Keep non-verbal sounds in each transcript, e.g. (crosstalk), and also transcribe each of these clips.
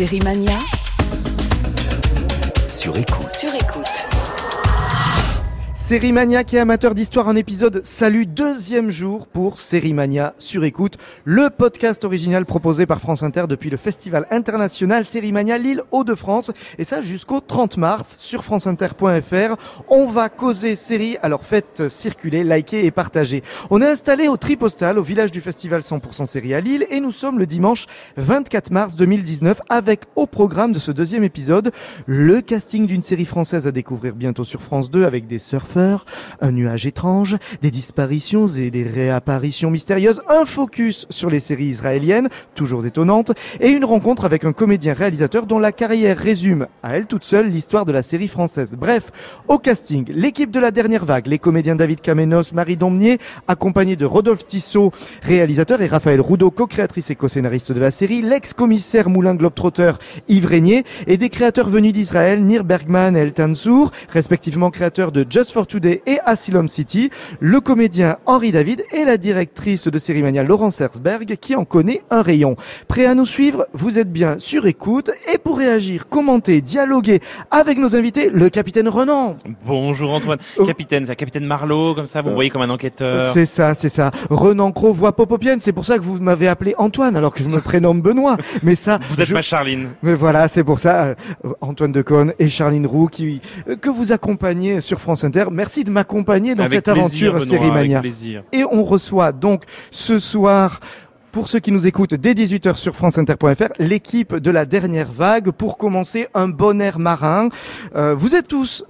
Série Mania sur écoute. Sur écoute. Série maniaque et amateur d'histoire en épisode, salut deuxième jour pour Série Mania sur écoute, le podcast original proposé par France Inter depuis le Festival international Série Mania Lille Hauts-de-France et ça jusqu'au 30 mars sur franceinter.fr. On va causer série, alors faites circuler, likez et partagez. On est installé au Tripostal au village du festival 100% série à Lille et nous sommes le dimanche 24 mars 2019 avec au programme de ce deuxième épisode le casting d'une série française à découvrir bientôt sur France 2 avec des surfeurs un nuage étrange, des disparitions et des réapparitions mystérieuses, un focus sur les séries israéliennes, toujours étonnantes, et une rencontre avec un comédien réalisateur dont la carrière résume à elle toute seule l'histoire de la série française. Bref, au casting, l'équipe de la dernière vague, les comédiens David Kamenos, Marie Domnier, accompagnés de Rodolphe Tissot, réalisateur, et Raphaël Roudot, co-créatrice et co-scénariste de la série, l'ex-commissaire Moulin Globetrotter Yves Régnier, et des créateurs venus d'Israël, Nir Bergman et El Tansour, respectivement créateurs de Just for Today et Asylum City, le comédien Henri David et la directrice de Cérimania Laurence Herzberg qui en connaît un rayon. Prêt à nous suivre? Vous êtes bien sur écoute et pour réagir, commenter, dialoguer avec nos invités, le capitaine Renan. Bonjour Antoine. Oh. Capitaine, c'est capitaine Marlowe, comme ça, vous me voyez comme un enquêteur. C'est ça, c'est ça. Renan Cro voix popopienne, c'est pour ça que vous m'avez appelé Antoine alors que je me prénomme Benoît. Mais ça. Vous êtes ma Charline. Mais voilà, c'est pour ça, euh, Antoine Decaune et Charline Roux qui, euh, que vous accompagnez sur France Inter. Merci de m'accompagner dans cette aventure Série Mania. Et on reçoit donc ce soir pour ceux qui nous écoutent dès 18h sur franceinter.fr, l'équipe de la dernière vague pour commencer un bon air marin. Euh, vous êtes tous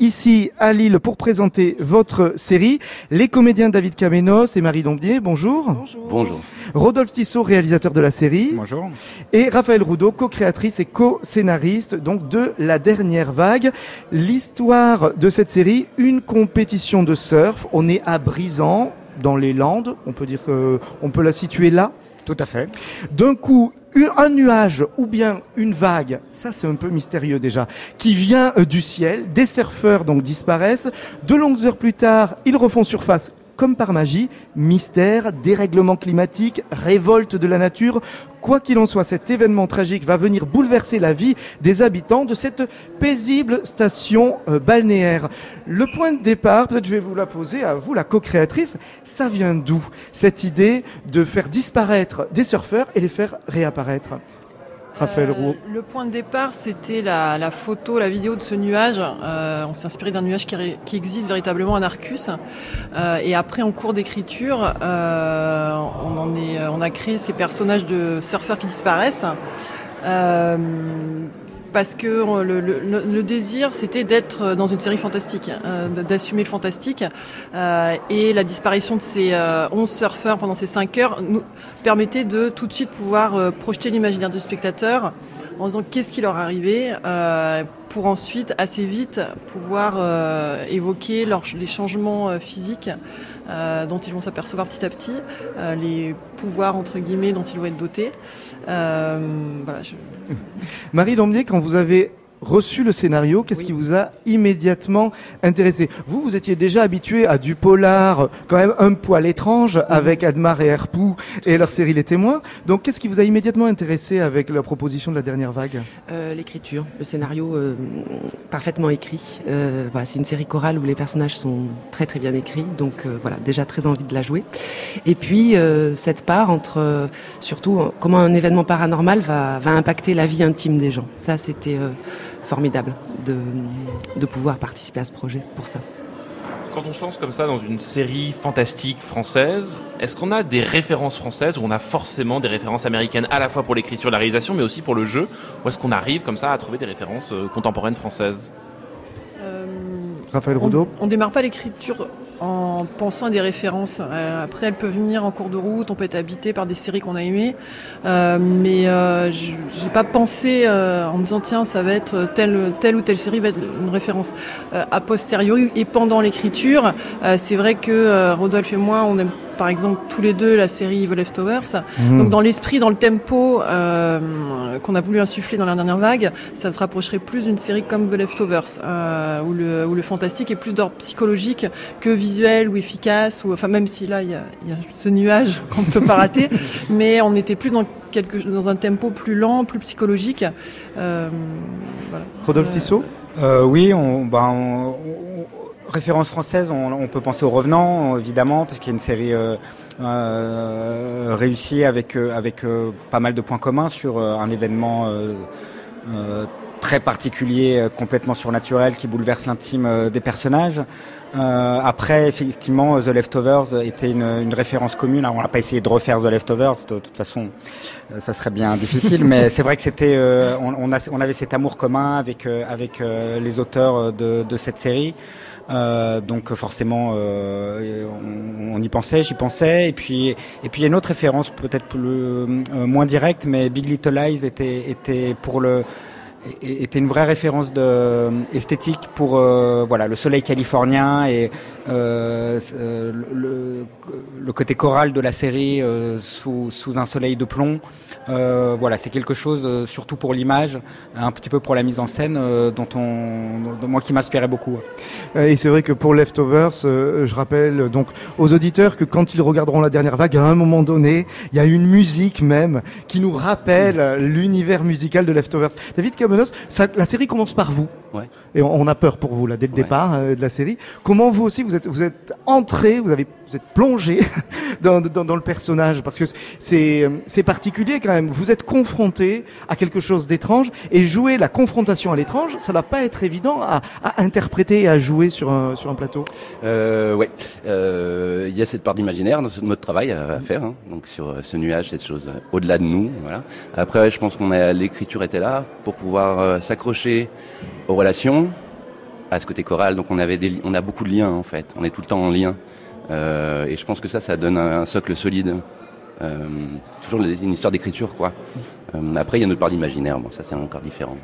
ici à Lille pour présenter votre série. Les comédiens David Camenos et Marie Dombier, bonjour. Bonjour. Bonjour. Rodolphe Tissot, réalisateur de la série. Bonjour. Et Raphaël Roudot, co-créatrice et co-scénariste donc de la dernière vague. L'histoire de cette série, une compétition de surf. On est à Brisant, dans les Landes. On peut dire qu'on peut la situer là. Tout à fait. D'un coup, un nuage ou bien une vague, ça c'est un peu mystérieux déjà, qui vient euh, du ciel, des surfeurs donc disparaissent, de longues heures plus tard, ils refont surface comme par magie, mystère, dérèglement climatique, révolte de la nature. Quoi qu'il en soit, cet événement tragique va venir bouleverser la vie des habitants de cette paisible station euh, balnéaire. Le point de départ, peut-être je vais vous la poser à vous, la co-créatrice, ça vient d'où cette idée de faire disparaître des surfeurs et les faire réapparaître? Raphaël euh, Roux. Le point de départ, c'était la, photo, la vidéo de ce nuage. Euh, on s'est inspiré d'un nuage qui, existe véritablement, un Arcus. Euh, et après, en cours d'écriture, on, on a créé ces personnages de surfeurs qui disparaissent parce que euh, le, désir, c'était d'être dans une série fantastique, euh, d'assumer le fantastique. Euh, et la disparition de ces 11 surfeurs pendant ces 5 heures nous permettait de tout de suite pouvoir projeter l'imaginaire du spectateur en disant qu'est-ce qui leur arrivait, pour ensuite assez vite pouvoir évoquer les changements physiques euh, dont ils vont s'apercevoir petit à petit, euh, les pouvoirs entre guillemets dont ils vont être dotés. Euh. Marie Dombier, quand vous avez reçu le scénario, qu'est-ce qui vous a immédiatement intéressé? Vous, vous étiez déjà habitué à du polar, quand même un poil étrange, avec Admar et Herpou et leur série Les Témoins. Donc, qu'est-ce qui vous a immédiatement intéressé avec la proposition de la dernière vague? Euh, L'écriture, le scénario euh, parfaitement écrit. Euh, voilà, c'est une série chorale où les personnages sont très très bien écrits, donc voilà, déjà très envie de la jouer. Et puis cette part entre, surtout, comment un événement paranormal va, va impacter la vie intime des gens. Ça, c'était formidable de, de pouvoir participer à ce projet pour ça. Quand on se lance comme ça dans une série fantastique française, est-ce qu'on a des références françaises ou on a forcément des références américaines à la fois pour l'écriture et la réalisation, mais aussi pour le jeu? Ou est-ce qu'on arrive comme ça à trouver des références euh, contemporaines françaises? Euh, Raphaël Roudot On, ne démarre pas l'écriture en pensant à des références. Euh, après, elles peuvent venir en cours de route, on peut être habité par des séries qu'on a aimées, euh, mais euh, j'ai pas pensé euh, en me disant tiens ça va être telle, ou telle série va être une référence. a posteriori et pendant l'écriture, c'est vrai que Rodolphe et moi on aime par exemple tous les deux la série The Leftovers. Mhm. Donc dans l'esprit, dans le tempo euh, qu'on a voulu insuffler dans la dernière vague, ça se rapprocherait plus d'une série comme The Leftovers, euh, où, le, où le fantastique est plus d'ordre psychologique que visuel ou efficace. Ou, enfin même si là il y a, il y a ce nuage (laughs) qu'on ne peut pas rater, (laughs) mais on était plus dans quelque, dans un tempo plus lent, plus psychologique. Euh, voilà. Rodolphe Tissot Euh, oui, on, ben, on- on- référence française, on, peut penser au Revenant, évidemment, parce qu'il y a une série euh, euh, réussie avec, euh, pas mal de points communs sur un événement très particulier, euh, complètement surnaturel, qui bouleverse l'intime euh, des personnages. Euh, après, effectivement, The Leftovers était une, une référence commune. Alors, on n'a pas essayé de refaire The Leftovers, de, toute façon, euh, ça serait bien difficile, (laughs) mais c'est vrai que c'était, euh, on, on, a, on avait cet amour commun avec euh, avec euh, les auteurs de, de cette série. Euh, donc forcément, euh, on, on y pensait, j'y pensais. Et puis et puis il y a une autre référence peut-être plus euh, moins directe, mais Big Little Lies était était pour le était une vraie référence de esthétique pour euh, voilà le soleil californien et euh, euh, le, côté choral de la série euh, sous, un soleil de plomb. Euh, voilà, c'est quelque chose euh, surtout pour l'image, un petit peu pour la mise en scène euh, dont on, moi qui m'inspirait beaucoup. Euh, Et c'est vrai que pour Leftovers, euh, je rappelle donc aux auditeurs que quand ils regarderont la dernière vague, à un moment donné, il y a une musique même qui nous rappelle euh, l'univers musical de Leftovers. David La série commence par vous. Ouais. Et on, on a peur pour vous là dès le Ouais. départ euh, de la série. Comment vous aussi vous êtes vous êtes entré, vous avez vous êtes plongé (laughs) dans, dans, dans le personnage? Parce que c'est c'est particulier quand même. Vous êtes confronté à quelque chose d'étrange et jouer la confrontation à l'étrange, ça va pas être évident à, à interpréter et à jouer sur un sur un plateau. Euh, ouais, Euh, il y a cette part d'imaginaire, notre notre travail à, à faire, hein. donc sur euh, ce nuage, cette chose au-delà de nous. Voilà. Après, ouais, je pense qu'on a l'écriture était là pour pouvoir euh, s'accrocher aux relations, à ce côté choral. Donc on avait on a beaucoup de liens en fait. On est tout le temps en lien, Euh, et je pense que ça, ça donne un, socle solide. Euh, toujours une histoire d'écriture, quoi. Euh, après, il y a notre part d'imaginaire. Bon, ça c'est encore différent.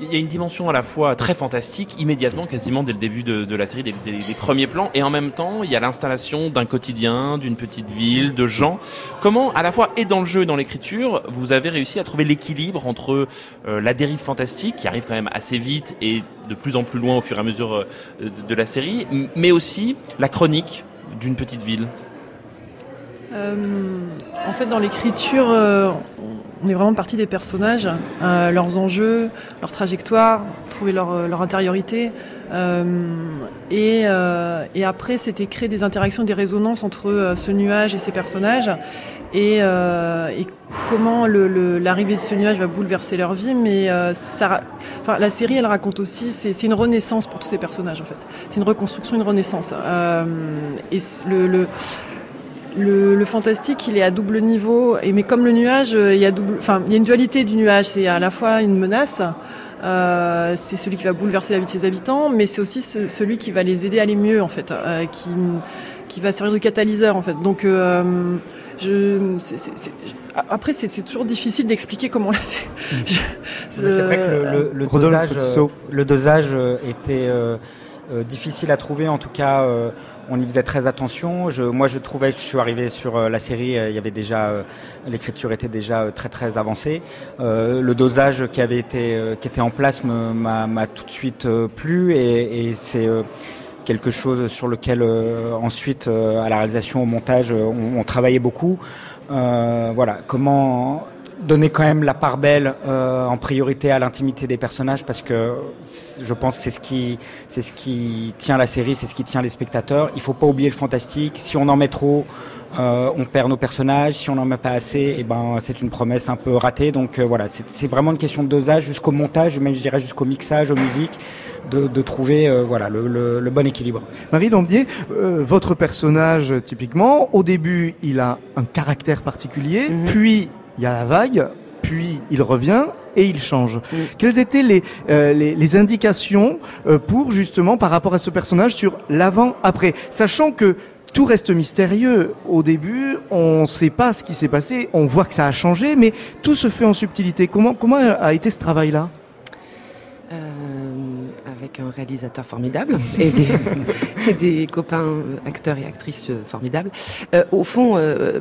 Il y a une dimension à la fois très fantastique, immédiatement, quasiment dès le début de, la série, des, premiers plans, et en même temps, il y a l'installation d'un quotidien, d'une petite ville, de gens. Comment, à la fois, et dans le jeu et dans l'écriture, vous avez réussi à trouver l'équilibre entre euh, la dérive fantastique, qui arrive quand même assez vite et de plus en plus loin au fur et à mesure euh, de, la série, mais aussi la chronique d'une petite ville? Euh, en fait, dans l'écriture, euh, on est vraiment parti des personnages, euh, leurs enjeux, leur trajectoire, trouver leur, leur intériorité. Et, après, c'était créer des interactions, des résonances entre ce nuage et ces personnages. Et, comment l'arrivée de ce nuage va bouleverser leur vie. Mais la série, elle raconte aussi, c'est une renaissance pour tous ces personnages, en fait. C'est une reconstruction, une renaissance. Et le le, le fantastique, il est à double niveau. Et mais comme le nuage, euh, il y a double, enfin, il y a une dualité du nuage. C'est à la fois une menace. euh, c'est celui qui va bouleverser la vie de ses habitants, mais c'est aussi ce- celui qui va les aider à aller mieux, en fait, euh, qui, qui va servir de catalyseur, en fait. Donc, euh, je, après, c'est toujours difficile d'expliquer comment on l'a fait. (laughs) C'est vrai que le, le, le Rodolphe dosage, le dosage était euh, euh, difficile à trouver. En tout cas, euh, on y faisait très attention. Moi, je trouvais que je suis arrivé sur euh, la série, euh, il y avait déjà euh, l'écriture était déjà très très avancée. Le dosage qui était en place m'a tout de suite plu et, c'est quelque chose sur lequel ensuite à la réalisation, au montage, on, on travaillait beaucoup. Voilà, comment donner quand même la part belle euh, en priorité à l'intimité des personnages parce que je pense que c'est ce qui c'est ce qui tient la série, c'est ce qui tient les spectateurs. Il faut pas oublier le fantastique. Si on en met trop, euh, on perd nos personnages. Si on en met pas assez, et ben c'est une promesse un peu ratée. Donc euh, voilà, c'est c'est vraiment une question de dosage jusqu'au montage, même je dirais jusqu'au mixage, aux musiques, de, de trouver euh, voilà le, le, le bon équilibre. Marie Lambier, euh, votre personnage typiquement, au début, il a un caractère particulier, Mhm. puis il y a la vague, puis il revient et il change. Mhm. Quelles étaient les, euh, les, les indications euh, pour justement par rapport à ce personnage sur l'avant-après, sachant que tout reste mystérieux. Au début, on ne sait pas ce qui s'est passé, on voit que ça a changé, mais tout se fait en subtilité. Comment, comment a été ce travail-là? Avec un réalisateur formidable (laughs) et des, et des copains euh, acteurs et actrices euh, formidables. Euh, au fond, euh,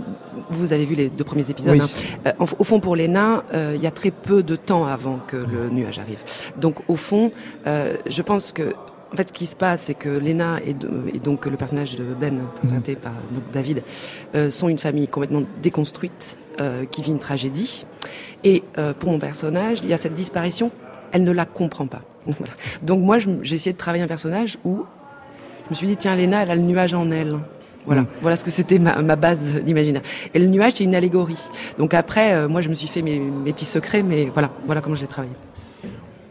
vous avez vu les deux premiers épisodes. Oui. hein. Euh, au, fond, pour Léna, il y a très peu de temps avant que le nuage arrive. Donc, au fond, je pense que en fait, ce qui se passe, c'est que Léna et, donc le personnage de Ben, interprété par donc, David, euh, sont une famille complètement déconstruite, euh, qui vit une tragédie. Et euh, pour mon personnage, il y a cette disparition, elle ne la comprend pas. (laughs) Voilà. Donc moi, j'ai essayé de travailler un personnage où je me suis dit, tiens, Léna, elle a le nuage en elle. Voilà, voilà ce que c'était ma, ma base d'imaginaire. Et le nuage, c'est une allégorie. Donc après, euh, moi, je me suis fait mes, mes petits secrets, mais voilà, voilà comment je l'ai travaillé.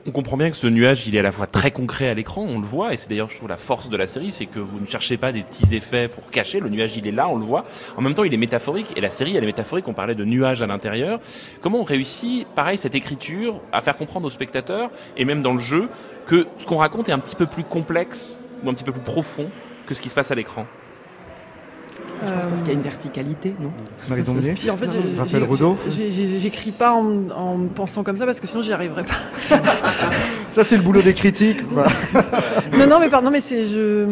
On comprend bien que ce nuage, il est à la fois très concret à l'écran, on le voit, et c'est d'ailleurs, je trouve, la force de la série, c'est que vous ne cherchez pas des petits effets pour cacher. Le nuage, il est là, on le voit. En même temps, il est métaphorique, et la série, elle est métaphorique. On parlait de nuages à l'intérieur. Comment on réussit, pareil, cette écriture, à faire comprendre aux spectateurs, et même dans le jeu, que ce qu'on raconte est un petit peu plus complexe, ou un petit peu plus profond que ce qui se passe à l'écran? Je pense parce qu'il y a une verticalité, non Marie Dombier Puis en fait, Raphaël Rodeau j'écris pas en, en pensant comme ça parce que sinon j'y arriverais pas. (laughs) Ça, c'est le boulot des critiques. (laughs) Non, non, mais pardon, mais c'est je.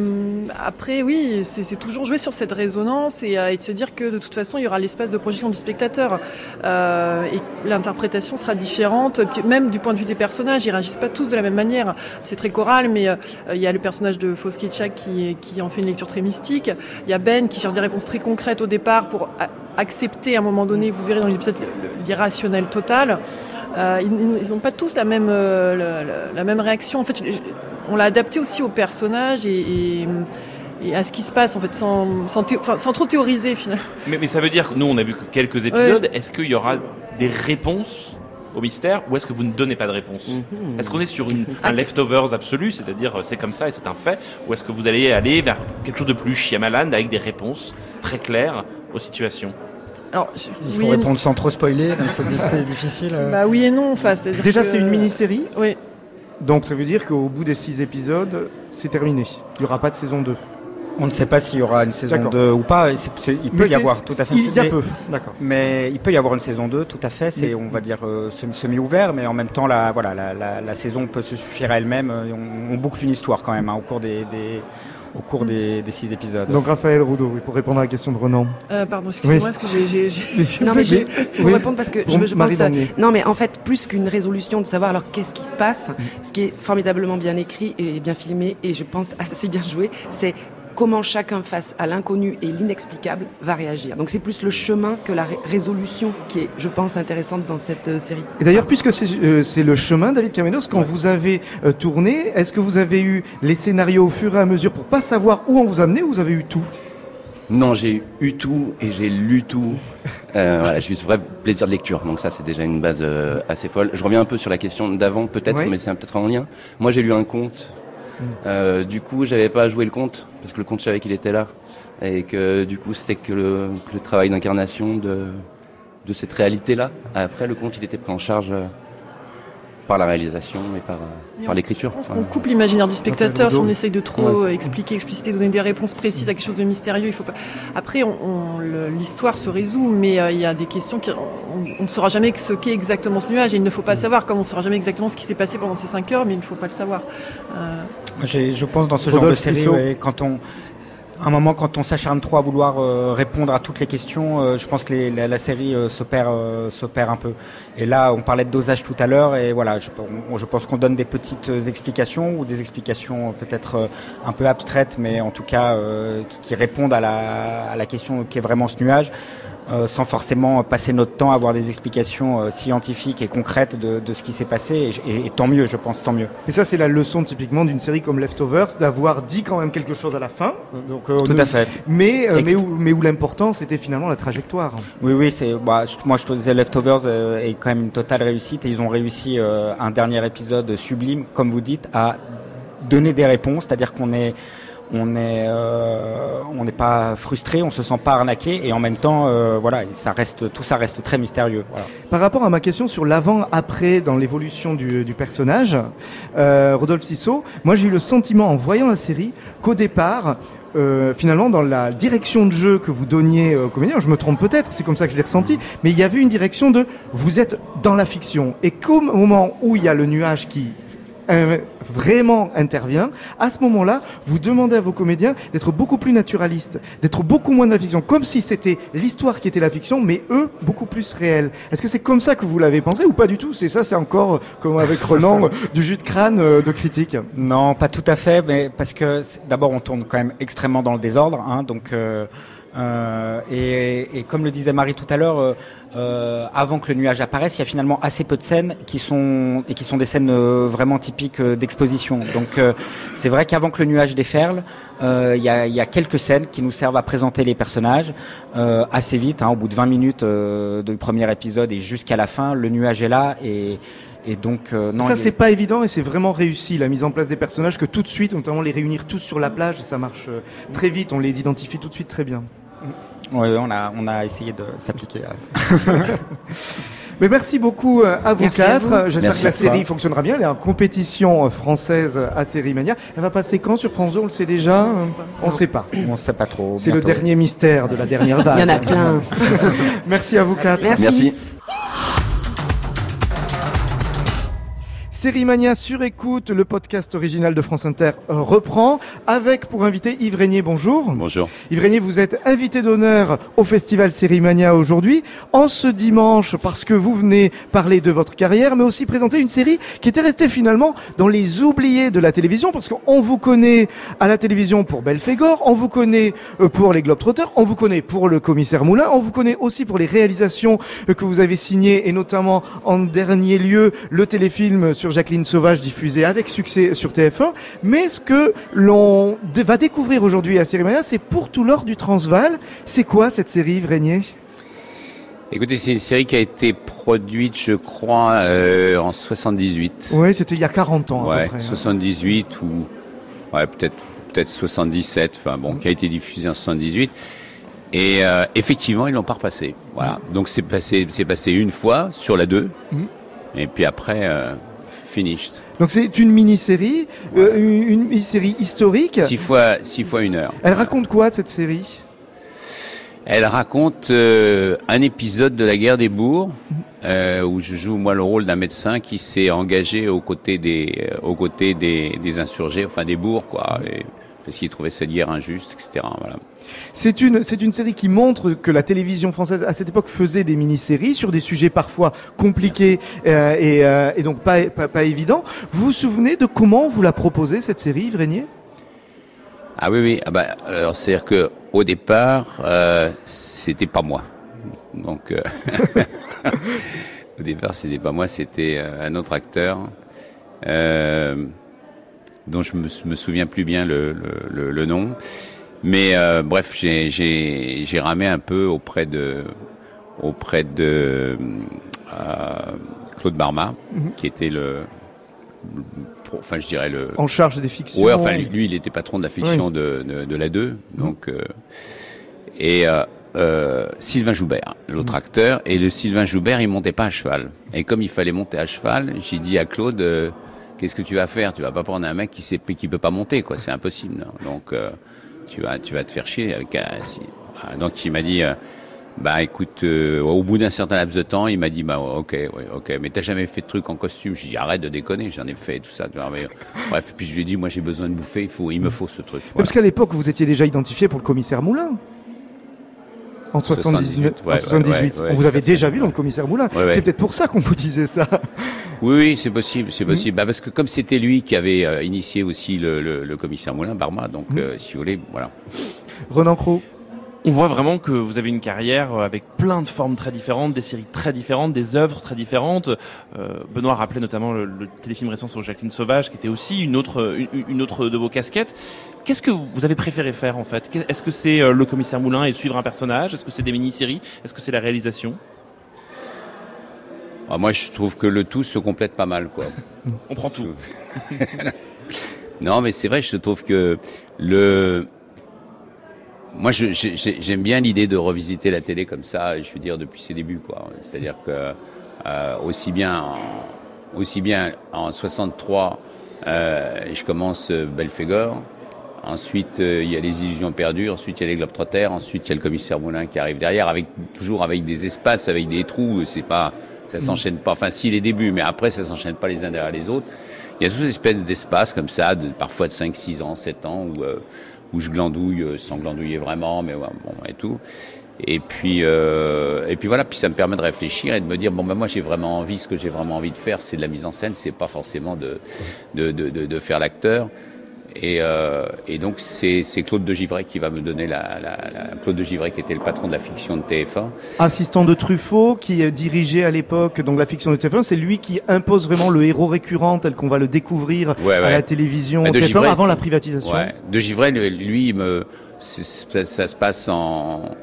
Après, oui, c'est toujours jouer sur cette résonance et, euh, et de se dire que de toute façon, il y aura l'espace de projection du spectateur euh, et l'interprétation sera différente, même du point de vue des personnages, ils réagissent pas tous de la même manière. C'est très choral, mais euh, il y a le personnage de Fausse Kitschak qui, qui en fait une lecture très mystique. Il y a Ben qui cherche des réponses très concrètes au départ pour accepter à un moment donné, vous verrez dans l'épisode, l'irrationnel total. Euh, ils n'ont pas tous la même, euh, la, même réaction. En fait, on l'a adapté aussi au personnage et, et- et à ce qui se passe, en fait, sans, sans, enfin, sans trop théoriser finalement. Mais, mais ça veut dire que nous, on a vu que quelques épisodes. Est-ce qu'il y aura des réponses au mystère ou est-ce que vous ne donnez pas de réponse Est-ce qu'on est sur une, un leftovers absolu, c'est-à-dire euh, c'est comme ça et c'est un fait, ou est-ce que vous allez aller vers quelque chose de plus Shyamalan avec des réponses très claires aux situations Alors, je- Il oui faut et- répondre sans trop spoiler, c'est di- c'est (laughs) difficile. euh. Bah oui et non, enfin, Déjà, que- c'est une mini-série. Oui. Donc, ça veut dire qu'au bout des six épisodes, c'est terminé. Il n'y aura pas de saison 2. On ne sait pas s'il y aura une saison D'accord. 2 ou pas. il peut Mais y avoir, tout à fait. Il y a Mais- peu. D'accord. Mais il peut y avoir une saison 2, tout à fait. C'est, Mais- on va dire, euh, semi- semi-ouvert, mais en même temps, la, voilà, la, la, la saison peut se suffire à elle-même. Euh, On, on boucle une histoire quand même hein, au cours des, des au cours des, des six épisodes. Donc, Raphaël Roudot, oui, pour répondre à la question de Renan. Euh, pardon, excusez-moi, Oui. parce que j'ai- j'ai... j'ai- (laughs) Non, mais j'ai- pour oui, répondre parce que pour je, je pense. euh. Non, mais en fait, plus qu'une résolution de savoir alors qu'est-ce qui se passe, Mm. ce qui est formidablement bien écrit et bien filmé, et je pense assez bien joué, c'est comment chacun face à l'inconnu et l'inexplicable va réagir. Donc c'est plus le chemin que la ré- résolution qui est, je pense, intéressante dans cette euh, série. Et d'ailleurs, puisque c'est euh, le chemin, David Camenos, quand vous avez euh, tourné, est-ce que vous avez eu les scénarios au fur et à mesure pour pas savoir où on vous amenait ou vous avez eu tout? Non, j'ai eu tout et j'ai lu tout. (laughs) Euh, voilà, j'ai eu ce vrai plaisir de lecture. Donc ça, c'est déjà une base euh, assez folle. Je reviens un peu sur la question d'avant, peut-être, Oui. mais c'est peut-être en lien. Moi, j'ai lu un conte. Euh, du coup, j'avais pas joué le conte parce que le conte, je savais qu'il était là et que du coup, c'était que le, travail d'incarnation de de cette réalité-là. Après, le conte, il était pris en charge euh, par la réalisation et par euh, par l'écriture. Je pense qu'on coupe l'imaginaire du spectateur si on essaye de trop Ouais. euh, expliquer, expliciter, donner des réponses précises à quelque chose de mystérieux. Il faut pas. Après, on, on- le- l'histoire se résout, mais euh, il y a des questions qui, on, on ne saura jamais ce qu'est exactement ce nuage et il ne faut pas savoir, comme on ne saura jamais exactement ce qui s'est passé pendant ces cinq heures, mais il ne faut pas le savoir. Euh, Je pense dans ce genre de série, ouais, quand on, un moment, quand on s'acharne trop à vouloir euh, répondre à toutes les questions, euh, je pense que la, série euh, euh, un peu. Et là, on parlait de dosage tout à l'heure, et voilà, je, pense qu'on donne des petites explications ou des explications peut-être un peu abstraites, mais en tout cas qui, qui répondent à la, à la question qui est vraiment ce nuage. Euh, sans forcément passer notre temps à avoir des explications euh, scientifiques et concrètes de, de ce qui s'est passé, et, et- et tant mieux, je pense, tant mieux. Et ça, c'est la leçon typiquement d'une série comme Leftovers, d'avoir dit quand même quelque chose à la fin. Donc, euh, Tout nous- à fait. Mais, euh, mais où, mais où l'important, c'était finalement la trajectoire. Oui, oui, c'est bah, je- moi je te disais Leftovers euh, est quand même une totale réussite et ils ont réussi euh, un dernier épisode sublime, comme vous dites, à donner des réponses, c'est-à-dire qu'on est on est euh, on n'est pas frustré, on se sent pas arnaqué et en même temps euh, voilà, ça reste tout ça reste très mystérieux. Voilà. Par rapport à ma question sur l'avant-après dans l'évolution du, du personnage, euh, Rodolphe Sissot, moi j'ai eu le sentiment en voyant la série qu'au départ, euh, finalement dans la direction de jeu que vous donniez aux comédiens, je me trompe peut-être, c'est comme ça que je l'ai ressenti, mais il y avait une direction de vous êtes dans la fiction et qu'au moment où il y a le nuage qui vraiment intervient, à ce moment-là, vous demandez à vos comédiens d'être beaucoup plus naturalistes, d'être beaucoup moins dans la fiction, comme si c'était l'histoire qui était la fiction, mais eux, beaucoup plus réels. Est-ce que c'est comme ça que vous l'avez pensé ou pas du tout? C'est ça, c'est encore, comme avec Renan, (laughs) du jus de crâne euh, de critique. Non, pas tout à fait, mais parce que d'abord on tourne quand même extrêmement dans le désordre, hein, donc euh, euh, et, et comme le disait Marie tout à l'heure, euh, euh, avant que le nuage apparaisse, il y a finalement assez peu de scènes qui sont et qui sont des scènes vraiment typiques d'exposition. Donc c'est vrai qu'avant que le nuage déferle, il y, a, il y a quelques scènes qui nous servent à présenter les personnages assez vite, hein, au bout de 20 minutes du premier épisode et jusqu'à la fin, le nuage est là et et donc euh, non. Ça, c'est pas évident et c'est vraiment réussi, la mise en place des personnages, que tout de suite, notamment les réunir tous sur la plage, ça marche euh, très vite, on les identifie tout de suite très bien. Ouais, on a on a essayé de s'appliquer à ça. (laughs) Mais merci beaucoup euh, à vous Merci quatre. J'espère que la série fonctionnera bien. Elle est en compétition euh, française à Série Mania. Elle va passer quand sur France 2 On le sait déjà On sait euh, pas. On sait pas. On sait pas trop. C'est le dernier mystère de la dernière (laughs) vague. Il y en a plein. (laughs) Merci à vous quatre. Merci. Merci. Série Mania sur écoute, le podcast original de France Inter euh, reprend avec pour invité Yves Régnier. Bonjour. Bonjour. Yves Régnier, vous êtes invité d'honneur au festival Série Mania aujourd'hui, en ce dimanche, parce que vous venez parler de votre carrière, mais aussi présenter une série qui était restée finalement dans les oubliés de la télévision, parce qu'on vous connaît à la télévision pour Belphégor, on vous connaît euh, pour les Globetrotters, on vous connaît pour le commissaire Moulin, on vous connaît aussi pour les réalisations euh, que vous avez signées, et notamment en dernier lieu le téléfilm sur Jacqueline Sauvage diffusé avec succès sur TF1. Mais ce que l'on va découvrir aujourd'hui à Série Mania, c'est pour tout l'or du Transval. C'est quoi cette série, Yves Régnier Écoutez, c'est une série qui a été produite, je crois, euh, en 78. Oui, c'était il y a 40 ans à ouais, peu près. hein. 78 ou ouais, peut-être peut-être 77. Enfin bon, qui a été diffusé en 78. Et euh, effectivement, ils l'ont pas repassé. Voilà. Donc c'est passé, c'est passé une fois sur la 2 Mhm. Et puis après, euh, finished. Donc c'est une mini-série, euh, une, une mini-série historique. Six fois, six fois une heure. Elle raconte quoi cette série? Elle raconte euh, un épisode de la guerre des bourgs euh, où je joue moi le rôle d'un médecin qui s'est engagé aux côtés des aux côtés des, des insurgés, enfin des bourgs quoi, et- parce qu'il trouvait cette guerre injuste, etc. Voilà. C'est une, série qui montre que la télévision française à cette époque faisait des mini-séries sur des sujets parfois compliqués euh, et, euh, et donc pas, pas, évidents. Vous vous souvenez de comment vous la proposez cette série, Yves Régnier? Ah oui oui. Ah bah, alors c'est à dire que au départ euh, c'était pas moi. Donc (laughs) au départ c'était pas moi, c'était un autre acteur. Dont je me, souviens plus bien le nom. Mais euh, bref, j'ai- ramé un peu auprès de auprès de euh, Claude Barma, qui était le, enfin je dirais le. En charge des fictions. Ouais, enfin lui, il était patron de la fiction de, de, de la 2, donc euh, et euh, euh, Sylvain Joubert, l'autre acteur, et le Sylvain Joubert, il montait pas à cheval. Et comme il fallait monter à cheval, j'ai dit à Claude, euh, qu'est-ce que tu vas faire? Tu vas pas prendre un mec qui sait qui peut pas monter, quoi. C'est impossible. non. Donc euh, tu vas tu vas te faire chier avec si- Ah, Donc il m'a dit. euh, bah écoute, euh, au bout d'un certain laps de temps, il m'a dit bah ok, ouais, ok, mais t'as jamais fait de truc en costume? Je dis arrête de déconner, j'en ai fait tout ça. tu vois, mais, bref, puis je lui ai dit moi j'ai besoin de bouffer, il faut, il me faut ce truc. Voilà. Parce qu'à l'époque, vous étiez déjà identifié pour le commissaire Moulin. En 79, 78, ouais, en 78. ouais, ouais, on vous avait déjà vu dans le commissaire Moulin. Ouais, ouais. C'est peut-être pour ça qu'on vous disait ça. Oui, oui, c'est possible, c'est possible. Bah, parce que comme c'était lui qui avait euh, initié aussi le, le, le commissaire Moulin, Barma, donc euh, si vous voulez, voilà. Renan Cros. On voit vraiment que vous avez une carrière euh, avec plein de formes très différentes, des séries très différentes, des œuvres très différentes. Euh, Benoît rappelait notamment le, le téléfilm récent sur Jacqueline Sauvage, qui était aussi une autre, une, une autre de vos casquettes. Qu'est-ce que vous avez préféré faire en fait? Est-ce que c'est euh, le commissaire Moulin et suivre un personnage? Est-ce que c'est des mini-séries? Est-ce que c'est la réalisation? Ah, moi, je trouve que le tout se complète pas mal, quoi. (laughs) On prend tout. (laughs) Non, mais c'est vrai, je trouve que le. Moi, j'aime bien l'idée de revisiter la télé comme ça, je veux dire, depuis ses débuts, quoi. C'est-à-dire que euh, aussi bien en, aussi bien en 63, euh, je commence Belphégor. Ensuite, euh, il y a les illusions perdues. Ensuite, il y a les Globetrotters. Ensuite, il y a le commissaire Moulin qui arrive derrière, avec toujours avec des espaces, avec des trous. C'est pas, ça s'enchaîne pas. Enfin, si les débuts, mais après, ça s'enchaîne pas les uns derrière les autres. il y a toutes ces espèces d'espaces comme ça, de, parfois de 5, 6 ans, 7 ans, où, euh, où je glandouille euh, sans glandouiller vraiment, mais ouais, bon, et tout. Et puis, euh, et puis voilà, puis ça me permet de réfléchir et de me dire bon ben moi j'ai vraiment envie, ce que j'ai vraiment envie de faire, c'est de la mise en scène, c'est pas forcément de de, de, de, de faire l'acteur. Et, euh, et, donc c'est Claude de Givray qui va me donner la, la, la, Claude de Givray qui était le patron de la fiction de TF1. Assistant de Truffaut qui dirigeait à l'époque donc la fiction de TF1, c'est lui qui impose vraiment le héros récurrent tel qu'on va le découvrir ouais, ouais. à la télévision de TF1 Givray, avant la privatisation. Ouais. De Givray lui me ça, ça se passe en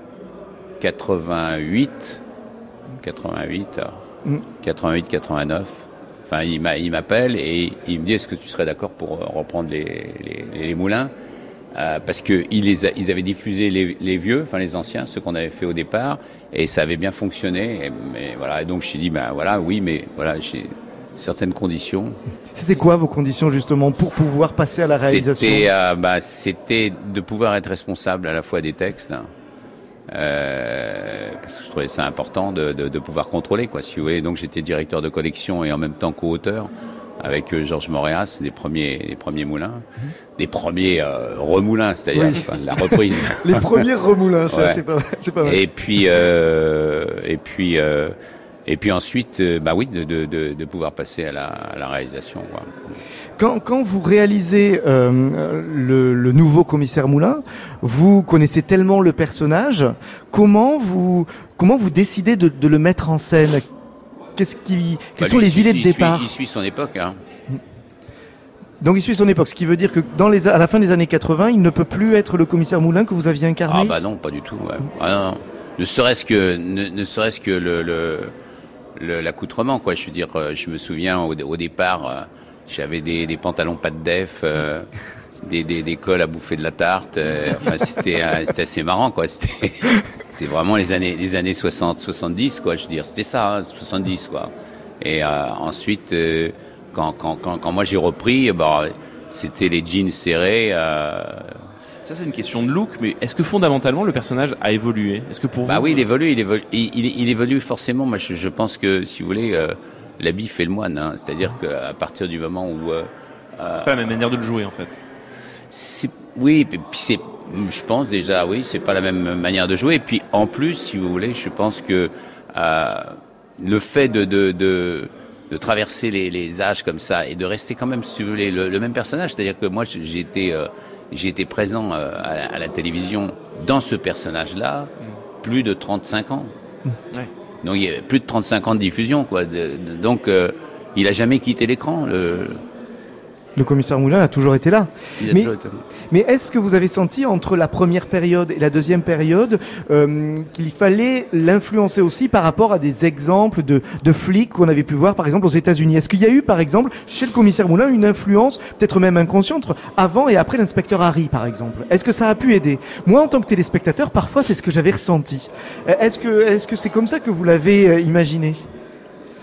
88 88 mm. 88 89 Enfin, il m'appelle et il me dit est-ce que tu serais d'accord pour reprendre les, les, les moulins? Euh, parce que ils, les a, ils avaient diffusé les, les, vieux, enfin les anciens, ceux qu'on avait fait au départ, et ça avait bien fonctionné. Et, mais voilà, et donc je dit ben voilà, oui, mais voilà, j'ai certaines conditions. C'était quoi vos conditions justement pour pouvoir passer à la réalisation? C'était euh, bah, c'était de pouvoir être responsable à la fois des textes. Euh, parce que je trouvais ça important de, de, de, pouvoir contrôler, quoi, si vous voulez. Donc j'étais directeur de collection et en même temps co-auteur avec euh, Georges Moréas, des premiers, les premiers moulins, mmh. des premiers euh, remoulins, c'est-à-dire oui. la reprise. (laughs) les premiers remoulins, ça, ouais. c'est pas, pas mal. Et puis, euh, et puis, euh, et puis ensuite, euh, bah oui, de, de, de, de, pouvoir passer à la, à la réalisation. Quoi. Quand, quand, vous réalisez euh, le, le, nouveau commissaire Moulin, vous connaissez tellement le personnage. Comment vous comment vous décidez de, de le mettre en scène? Qu'est-ce qui quelles bah, sont les idées de départ il suit, il suit son époque. Hein. Donc il suit son époque, ce qui veut dire que dans les à la fin des années 80, il ne peut plus être le commissaire Moulin que vous aviez incarné? Ah bah non, pas du tout. Ouais. Ah, non, non. Ne serait-ce que ne, ne serait-ce que le, le l'accoutrement quoi. Je veux dire je me souviens au, au départ euh, j'avais des, des, pantalons pas de def euh, (laughs) des, des, des, cols à bouffer de la tarte euh, enfin c'était c'était assez marrant quoi. C'était (laughs) c'était vraiment les années les années 60 70 quoi. Je veux dire c'était ça hein, 70 quoi. Et ensuite quand, quand, quand, quand moi j'ai repris bah, c'était les jeans serrés ça, c'est une question de look, mais est-ce que fondamentalement le personnage a évolué? Est-ce que pour bah vous oui, il évolue, il évolue, il, il, il évolue forcément. Moi, je, je, pense que, si vous voulez, euh, l'habit fait le moine. Hein. C'est-à-dire qu'à partir du moment où euh, c'est pas la même manière de le jouer, en fait. C'est oui, puis c'est, je pense déjà, oui, c'est pas la même manière de jouer. Et puis en plus, si vous voulez, je pense que euh, le fait de, de, de de traverser les, les, âges comme ça et de rester quand même, si vous voulez, le, le même personnage. C'est-à-dire que moi, j'ai été, euh, j'ai été présent euh, à, la, télévision dans ce personnage-là plus de 35 ans. Mmh. Ouais. Donc il y a plus de 35 ans de diffusion, quoi. Donc euh, il a jamais quitté l'écran. Le, le commissaire Moulin a toujours été là. mais, mais est-ce que vous avez senti entre la première période et la deuxième période euh, qu'il fallait l'influencer aussi par rapport à des exemples de, de flics qu'on avait pu voir par exemple aux États-Unis? Est-ce qu'il y a eu par exemple chez le commissaire Moulin une influence peut-être même inconsciente avant et après l'inspecteur Harry par exemple? Est-ce que ça a pu aider? Moi en tant que téléspectateur parfois c'est ce que j'avais ressenti. Est-ce que est-ce que c'est comme ça que vous l'avez euh, imaginé?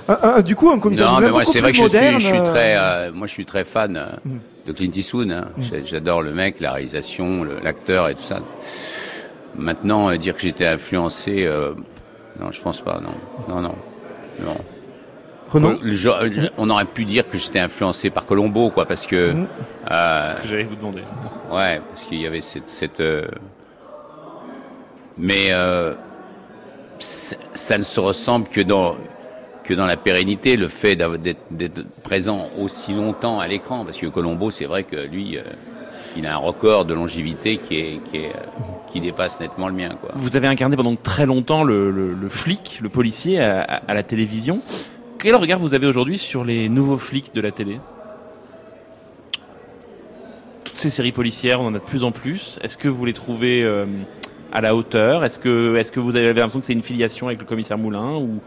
Un, un, du coup, un commissaire non, mais moi, c'est vrai que moderne, je suis, je suis très, euh, moi, je suis très fan euh, mm. de Clint Eastwood. Hein. Mm. J'adore le mec, la réalisation, l'acteur et tout ça. Maintenant, euh, dire que j'étais influencé, euh, non, je pense pas. Non, non, non, non. Renaud on, on aurait pu dire que j'étais influencé par Colombo, quoi, parce que. Mm. Euh, C'est ce que j'allais vous demander. Ouais, parce qu'il y avait cette, cette mais ça ne se ressemble que dans que dans la pérennité, le fait d'être présent aussi longtemps à l'écran, parce que Colombo, c'est vrai que lui, euh, il a un record de longévité qui, dépasse nettement le mien. Vous avez incarné pendant très longtemps le, flic, le policier à, la télévision. Quel regard vous avez aujourd'hui sur les nouveaux flics de la télé? Toutes ces séries policières, on en a de plus en plus. Est-ce que vous les trouvez euh, à la hauteur? Est-ce que, vous avez l'impression que c'est une filiation avec le commissaire Moulin ou,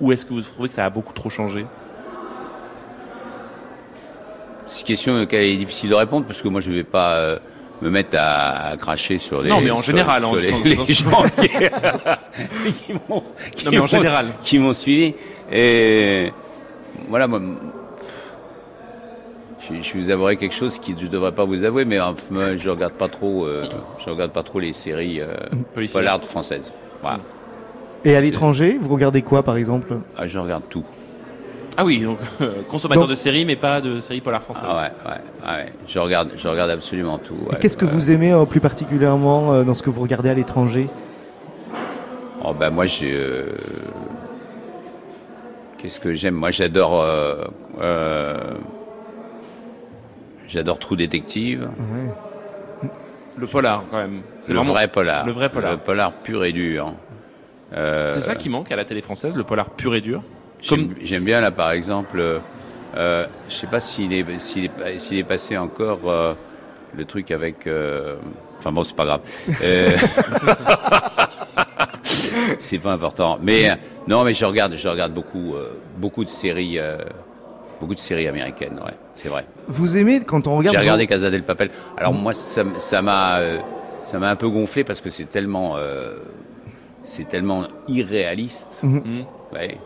ou est-ce que vous trouvez que ça a beaucoup trop changé C'est une question il est difficile de répondre parce que moi je ne vais pas euh, me mettre à, à, cracher sur les. Non, mais en général, sur en, les, en, les en, gens qui, (laughs) qui m'ont. Non, mais en général. Qui m'ont suivi. Et voilà, moi. Je, je vous avouerai quelque chose qui je ne devrais pas vous avouer, mais enfin, je regarde pas trop, euh, je regarde pas trop les séries euh, françaises. Voilà. Et à l'étranger, vous regardez quoi par exemple? Ah, Je regarde tout. Ah oui, donc euh, (laughs) consommateur de séries, mais pas de séries polar françaises. Ah ouais, ouais, ouais. Je regarde, je regarde absolument tout. ouais. Qu'est-ce que Ouais. vous aimez euh, plus particulièrement euh, dans ce que vous regardez à l'étranger? Oh ben moi j'ai. euh, Qu'est-ce que j'aime? Moi j'adore. euh, euh, J'adore True Détective. Le polar, quand même. C'est Le vraiment- vrai polar. le vrai polar. Le polar pur et dur. Euh, C'est ça qui manque à la télé française, le polar pur et dur. J'aime Comme j'aime bien là par exemple, euh, euh, je sais pas s'il est, s'il est, s'il est passé encore euh, le truc avec. euh, Enfin bon, c'est pas grave. Euh, (laughs) c'est pas important. Mais euh, non, mais je regarde, je regarde beaucoup, euh, beaucoup de séries, euh, beaucoup de séries américaines. Ouais, c'est vrai. Vous aimez quand on regarde J'ai regardé vos- Casa del Papel. Alors moi, ça m'a, euh, ça m'a un peu gonflé parce que c'est tellement, euh, c'est tellement irréaliste. Ouais.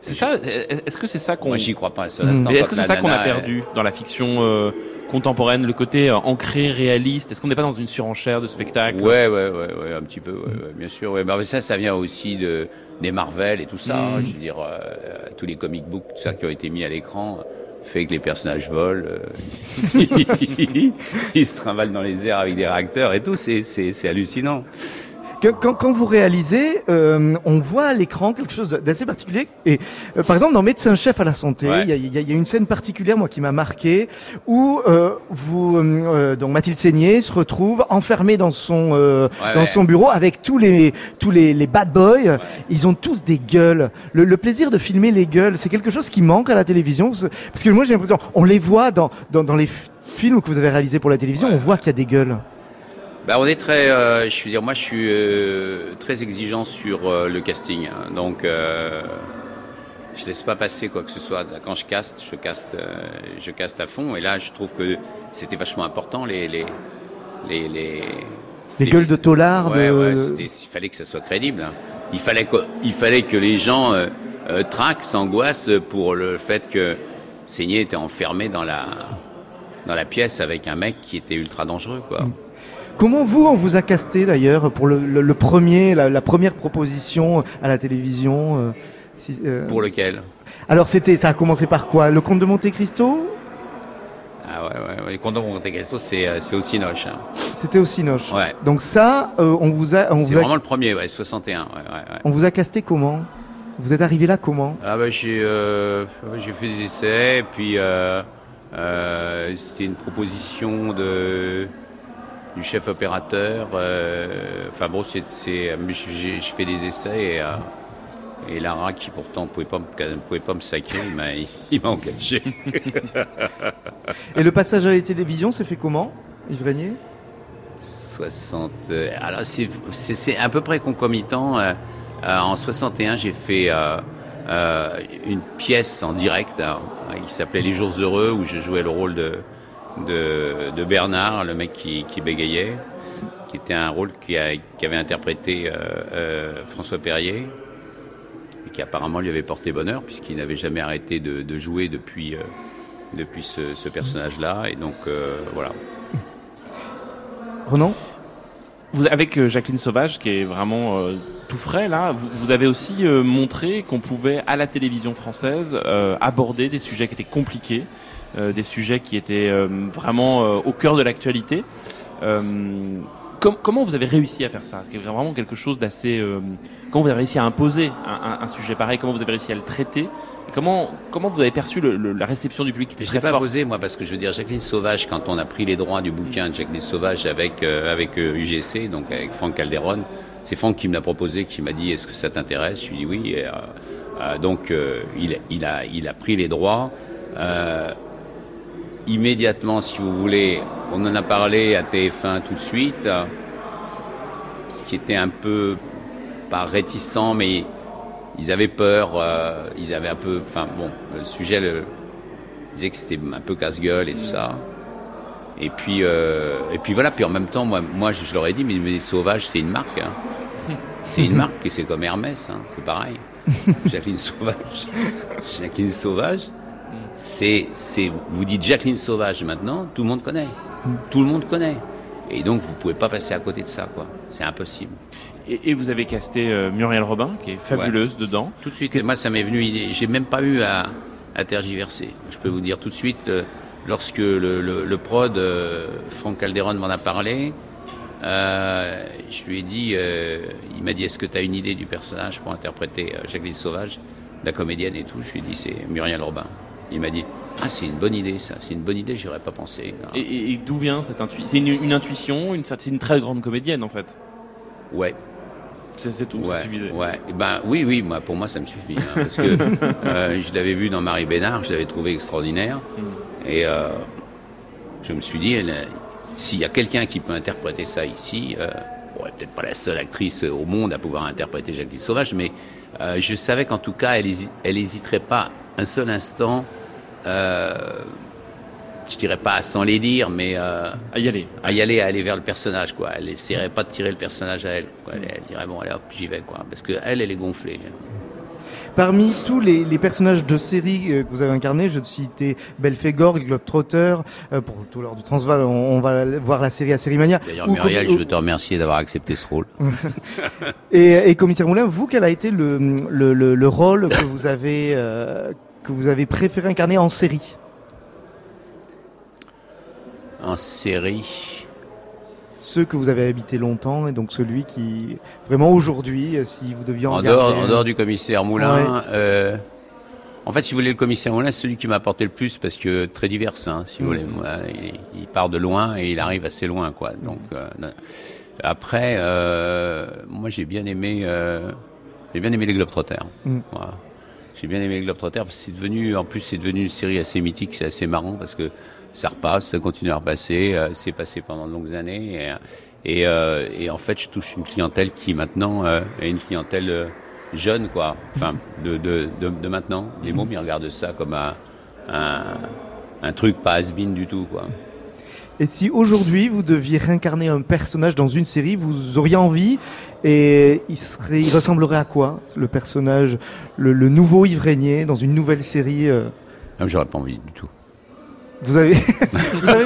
c'est ça. Est-ce que c'est ça qu'on Moi, j'y crois pas. Mais est-ce que c'est ça qu'on a perdu dans la fiction euh, contemporaine, le côté euh, ancré, réaliste? Est-ce qu'on n'est pas dans une surenchère de spectacle? Ouais, ouais, ouais, ouais, un petit peu, ouais, ouais, bien sûr. Ouais. Mais ça, ça vient aussi de, des Marvel et tout ça. hein. Mhm. je veux dire, euh, tous les comic books, tout ça qui ont été mis à l'écran, euh, fait que les personnages volent, euh, (laughs) ils se trimballent dans les airs avec des réacteurs et tout. C'est hallucinant. Quand, quand vous réalisez, euh, on voit à l'écran quelque chose d'assez particulier. Et euh, par exemple, dans Médecin-chef à la santé, il Ouais. y, y y a une scène particulière, moi, qui m'a marqué, où euh, vous, euh, donc Mathilde Seigné se retrouve enfermée dans son euh, Ouais, dans ouais. son bureau avec tous les tous les, les bad boys. Ils ont tous des gueules. Le, le plaisir de filmer les gueules, c'est quelque chose qui manque à la télévision, parce que moi j'ai l'impression, on les voit dans dans, dans les films que vous avez réalisés pour la télévision, on voit qu'il y a des gueules. Bah, on est très, euh, je veux dire, moi, je suis euh, très exigeant sur euh, le casting. hein. donc, euh, je laisse pas passer quoi que ce soit. Quand je caste, je caste, euh, je caste à fond. Et là, je trouve que c'était vachement important les les les les, Les, gueules de Tollard, Ouais, de... ouais, il fallait que ça soit crédible. hein. Il fallait que, il fallait que les gens euh, traquent, s'angoissent pour le fait que Seigné était enfermé dans la dans la pièce avec un mec qui était ultra dangereux, quoi. Comment vous, on vous a casté d'ailleurs pour le, le- le premier, la, la première proposition à la télévision euh, si- euh, Pour lequel Alors c'était, ça a commencé par quoi? Le Comte de Monte Cristo Ah ouais, ouais, ouais. Les condoms Monte Cristo, c'est euh, c'est aussi noche. hein. C'était au Cinoche. Ouais. Donc ça, euh, on vous a, on C'est vous a, vraiment le premier, ouais, 61. Ouais, ouais, on vous a casté comment? Vous êtes arrivé là comment? Ah bah j'ai j'ai fait des essais, puis c'était une proposition de du chef opérateur. euh, Enfin bon, c'est j'ai fait des essais et euh, et Lara qui pourtant pouvait pas me pouvait pas me sacrer, (laughs) il m'a engagé. (laughs) Et le passage à la télévision s'est fait comment Yves Régnier? 60. euh, alors c'est à peu près concomitant. euh, euh, en 61, j'ai fait euh, une pièce en direct hein, qui s'appelait Les Jours Heureux où je jouais le rôle de de, de Bernard, le mec qui, qui bégayait, qui était un rôle qui, a- qui avait interprété euh, euh, François Perrier et qui apparemment lui avait porté bonheur puisqu'il n'avait jamais arrêté de, de jouer depuis euh, depuis ce, ce personnage-là et donc euh, voilà. Ronan Vous, avec Jacqueline Sauvage, qui est vraiment euh, tout frais là, vous, vous avez aussi euh, montré qu'on pouvait à la télévision française euh, aborder des sujets qui étaient compliqués, des sujets qui étaient euh, vraiment euh, au cœur de l'actualité. Euh, com- comment vous avez réussi à faire ça? C'est vraiment quelque chose d'assez. euh, comment vous avez réussi à imposer un, un- un sujet pareil? Comment vous avez réussi à le traiter? Comment comment vous avez perçu le- le- la réception du public qui était Je très l'ai pas posé moi parce que je veux dire Jacqueline Sauvage quand on a pris les droits du bouquin de Jacqueline Sauvage avec euh, avec euh, UGC donc avec Franck Calderon, c'est Franck qui me l'a proposé qui m'a dit est-ce que ça t'intéresse? Je lui ai dit oui et, euh, euh, donc euh, il il a il a pris les droits Euh, immédiatement si vous voulez on en a parlé à TF1 tout de suite qui était un peu pas réticent mais ils avaient peur, euh, ils avaient un peu, enfin bon, le sujet le, ils disaient que c'était un peu casse-gueule et tout ça. Et puis, euh, et puis voilà, puis en même temps, moi, moi je, je leur ai dit, mais, mais Sauvage, c'est une marque. hein. (laughs) C'est une marque et c'est comme Hermès, hein, c'est pareil. (laughs) Jacqueline Sauvage. Jacqueline Sauvage, c'est, c'est, vous dites Jacqueline Sauvage maintenant, tout le monde connaît. Tout le monde connaît. Et donc, vous pouvez pas passer à côté de ça, quoi. C'est impossible. et, et vous avez casté euh, Muriel Robin, qui est fabuleuse dedans. Tout de suite. Et moi, ça m'est venu. J'ai même pas eu à. à tergiverser. Je peux vous dire tout de suite, euh, lorsque le, le, le prod, euh, Franck Calderon m'en a parlé, je lui ai dit, il m'a dit, est-ce que tu as une idée du personnage pour interpréter Jacqueline Sauvage, la comédienne et tout? Je lui ai dit, c'est Muriel Robin. Il m'a dit, ah, c'est une bonne idée, ça. C'est une bonne idée, j'y aurais pas pensé. Et, et- et d'où vient cette intuition C'est une, une intuition, une, c'est une très grande comédienne en fait. Ouais, C'est tout, ouais, ça suffisait. ouais. Eh Ben oui, oui, moi, pour moi, ça me suffit. hein, parce que (laughs) euh, je l'avais vu dans Marie Bénard, je l'avais trouvé extraordinaire. Et euh, je me suis dit, s'il y a quelqu'un qui peut interpréter ça ici, euh, bon, peut-être pas la seule actrice au monde à pouvoir interpréter Jacqueline Sauvage, mais je savais qu'en tout cas, elle, hési- elle hésiterait pas un seul instant. Euh, je dirais pas sans les dire, mais euh, À y aller. à y aller, à aller vers le personnage, quoi. Elle essaierait pas de tirer le personnage à elle. Quoi. Elle, elle dirait bon, allez hop, j'y vais, quoi. Parce que elle, elle est gonflée. Parmi tous les, les personnages de série euh, que vous avez incarnés, je citais Belphégor, Globetrotter, euh, pour tout l'heure du Transval, on, on va voir la série à Sérimania. D'ailleurs, Ou Muriel, je veux te remercier d'avoir accepté ce rôle. (laughs) Et, et commissaire Moulin, vous, quel a été le, le, le, le rôle que vous avez euh, que vous avez préféré incarner en série En série, Ceux que vous avez habité longtemps, et donc celui qui vraiment aujourd'hui, euh, si vous deviez en, en dehors, garder en dehors du commissaire Moulin, euh, en fait, si vous voulez, le commissaire Moulin, c'est celui qui m'a apporté le plus parce que très divers, hein, si vous voulez. Moi, il, il part de loin et il arrive assez loin, quoi. Donc, euh, après, euh, moi, j'ai bien aimé, euh, j'ai bien aimé les Globetrotters. Mm. Voilà. J'ai bien aimé les Globetrotters parce que c'est devenu, en plus, c'est devenu une série assez mythique, c'est assez marrant parce que ça repasse, ça continue à repasser, euh, c'est passé pendant de longues années euh, et en fait, je touche une clientèle qui maintenant euh, est une clientèle jeune, quoi. Enfin, de, de, de, de maintenant. Les mômes, ils regardent ça comme un, un, un truc pas has-been du tout, quoi. Et si aujourd'hui vous deviez réincarner un personnage dans une série, vous auriez envie et il serait, il ressemblerait à quoi le personnage, le, le nouveau Yves Régnier dans une nouvelle série euh, Ah, J'aurais pas envie du tout. Vous avez, (laughs) vous avez,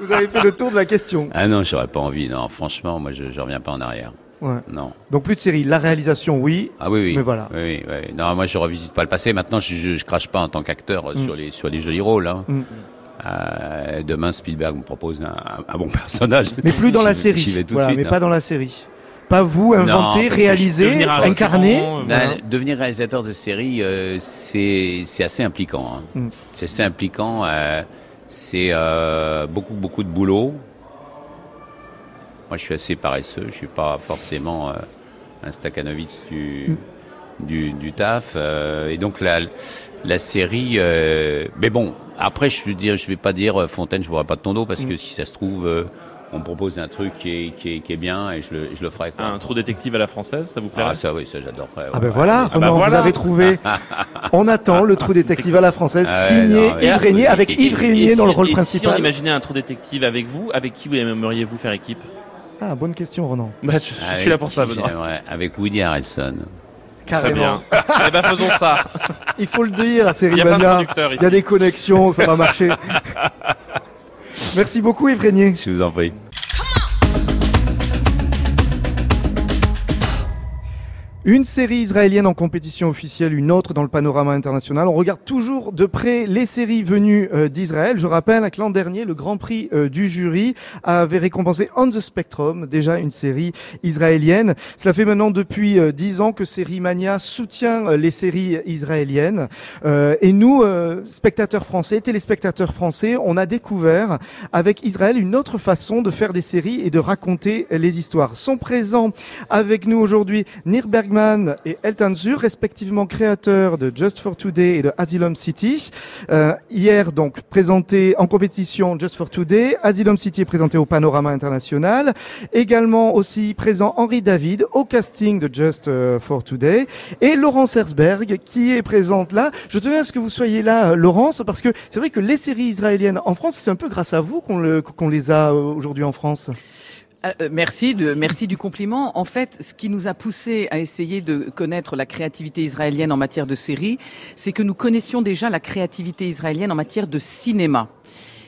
vous avez fait le tour de la question. Ah non, j'aurais pas envie. Non, franchement, moi, je, je reviens pas en arrière. Ouais. Non. Donc plus de série. La réalisation, oui. Ah oui, oui. Mais voilà. Oui, oui, oui. Non, moi, je revisite pas le passé. Maintenant, je, je, je crache pas en tant qu'acteur euh, Mm. sur les sur les jolis rôles. Hein. Mm. Euh, demain, Spielberg me propose un, un bon (laughs) personnage. Mais plus dans la série. J'y vais tout Voilà, de suite. mais hein. pas dans la série. Pas vous inventer, réaliser, devenir incarner. Voilà. devenir réalisateur de série, euh, c'est c'est assez impliquant. hein. Mm. C'est assez impliquant. euh, c'est euh, beaucoup beaucoup de boulot. Moi, je suis assez paresseux. Je suis pas forcément euh, un Stakhanovitz du du, du taf. euh, et donc la la série. euh, mais bon, après, je veux dire, je vais pas dire euh, Fontaine, je boirai pas de ton dos parce que si ça se trouve. euh, on me propose un truc qui est, qui est, qui est bien et je le, je le ferai. Quoi. Un trou détective à la française, ça vous plairait? Ah ça oui, ça j'adorerais. Ah ouais, ben ouais. voilà, Ah bah Ronan, vous voilà. avez trouvé. (laughs) On attend le trou détective à la française, Ah ouais, signé non, Yves Régnier, avec Et- Yves Régnier dans le rôle et Si on principal. imaginait un trou détective avec vous, avec qui vous aimeriez-vous faire équipe? Ah, bonne question, Ronan. bah, je, suis là pour ça, Benoît. Avec Woody Harrelson. Très Carrément. bien. eh ben faisons ça. (laughs) Il faut le dire, à Il y a plein de Sérimania. producteurs Il y a des connexions, ça va marcher. (laughs) Merci beaucoup, Yves Régnier. Je vous en prie. Une série israélienne en compétition officielle, une autre dans le panorama international. On regarde toujours de près les séries venues euh, d'Israël. Je rappelle que l'an dernier, le Grand Prix euh, du jury avait récompensé On the Spectrum, déjà une série israélienne. Cela fait maintenant depuis euh, dix ans que Série Mania soutient les séries israéliennes. Et nous, spectateurs français, téléspectateurs français, on a découvert avec Israël une autre façon de faire des séries et de raconter les histoires. Sont présents avec nous aujourd'hui Nir Et Elton Zur, respectivement créateurs de Just for Today et de Asylum City. Euh, hier, donc, présenté en compétition Just for Today. Asylum City est présenté au Panorama International. Également aussi présent Henri David au casting de Just euh, for Today. Et Laurence Herzberg qui est présente là. Je tenais à ce que vous soyez là, euh, Laurence, parce que c'est vrai que les séries israéliennes en France, c'est un peu grâce à vous qu'on les a euh, aujourd'hui en France. Euh, euh, merci de merci du compliment. En fait, ce qui nous a poussé à essayer de connaître la créativité israélienne en matière de séries, c'est que nous connaissions déjà la créativité israélienne en matière de cinéma.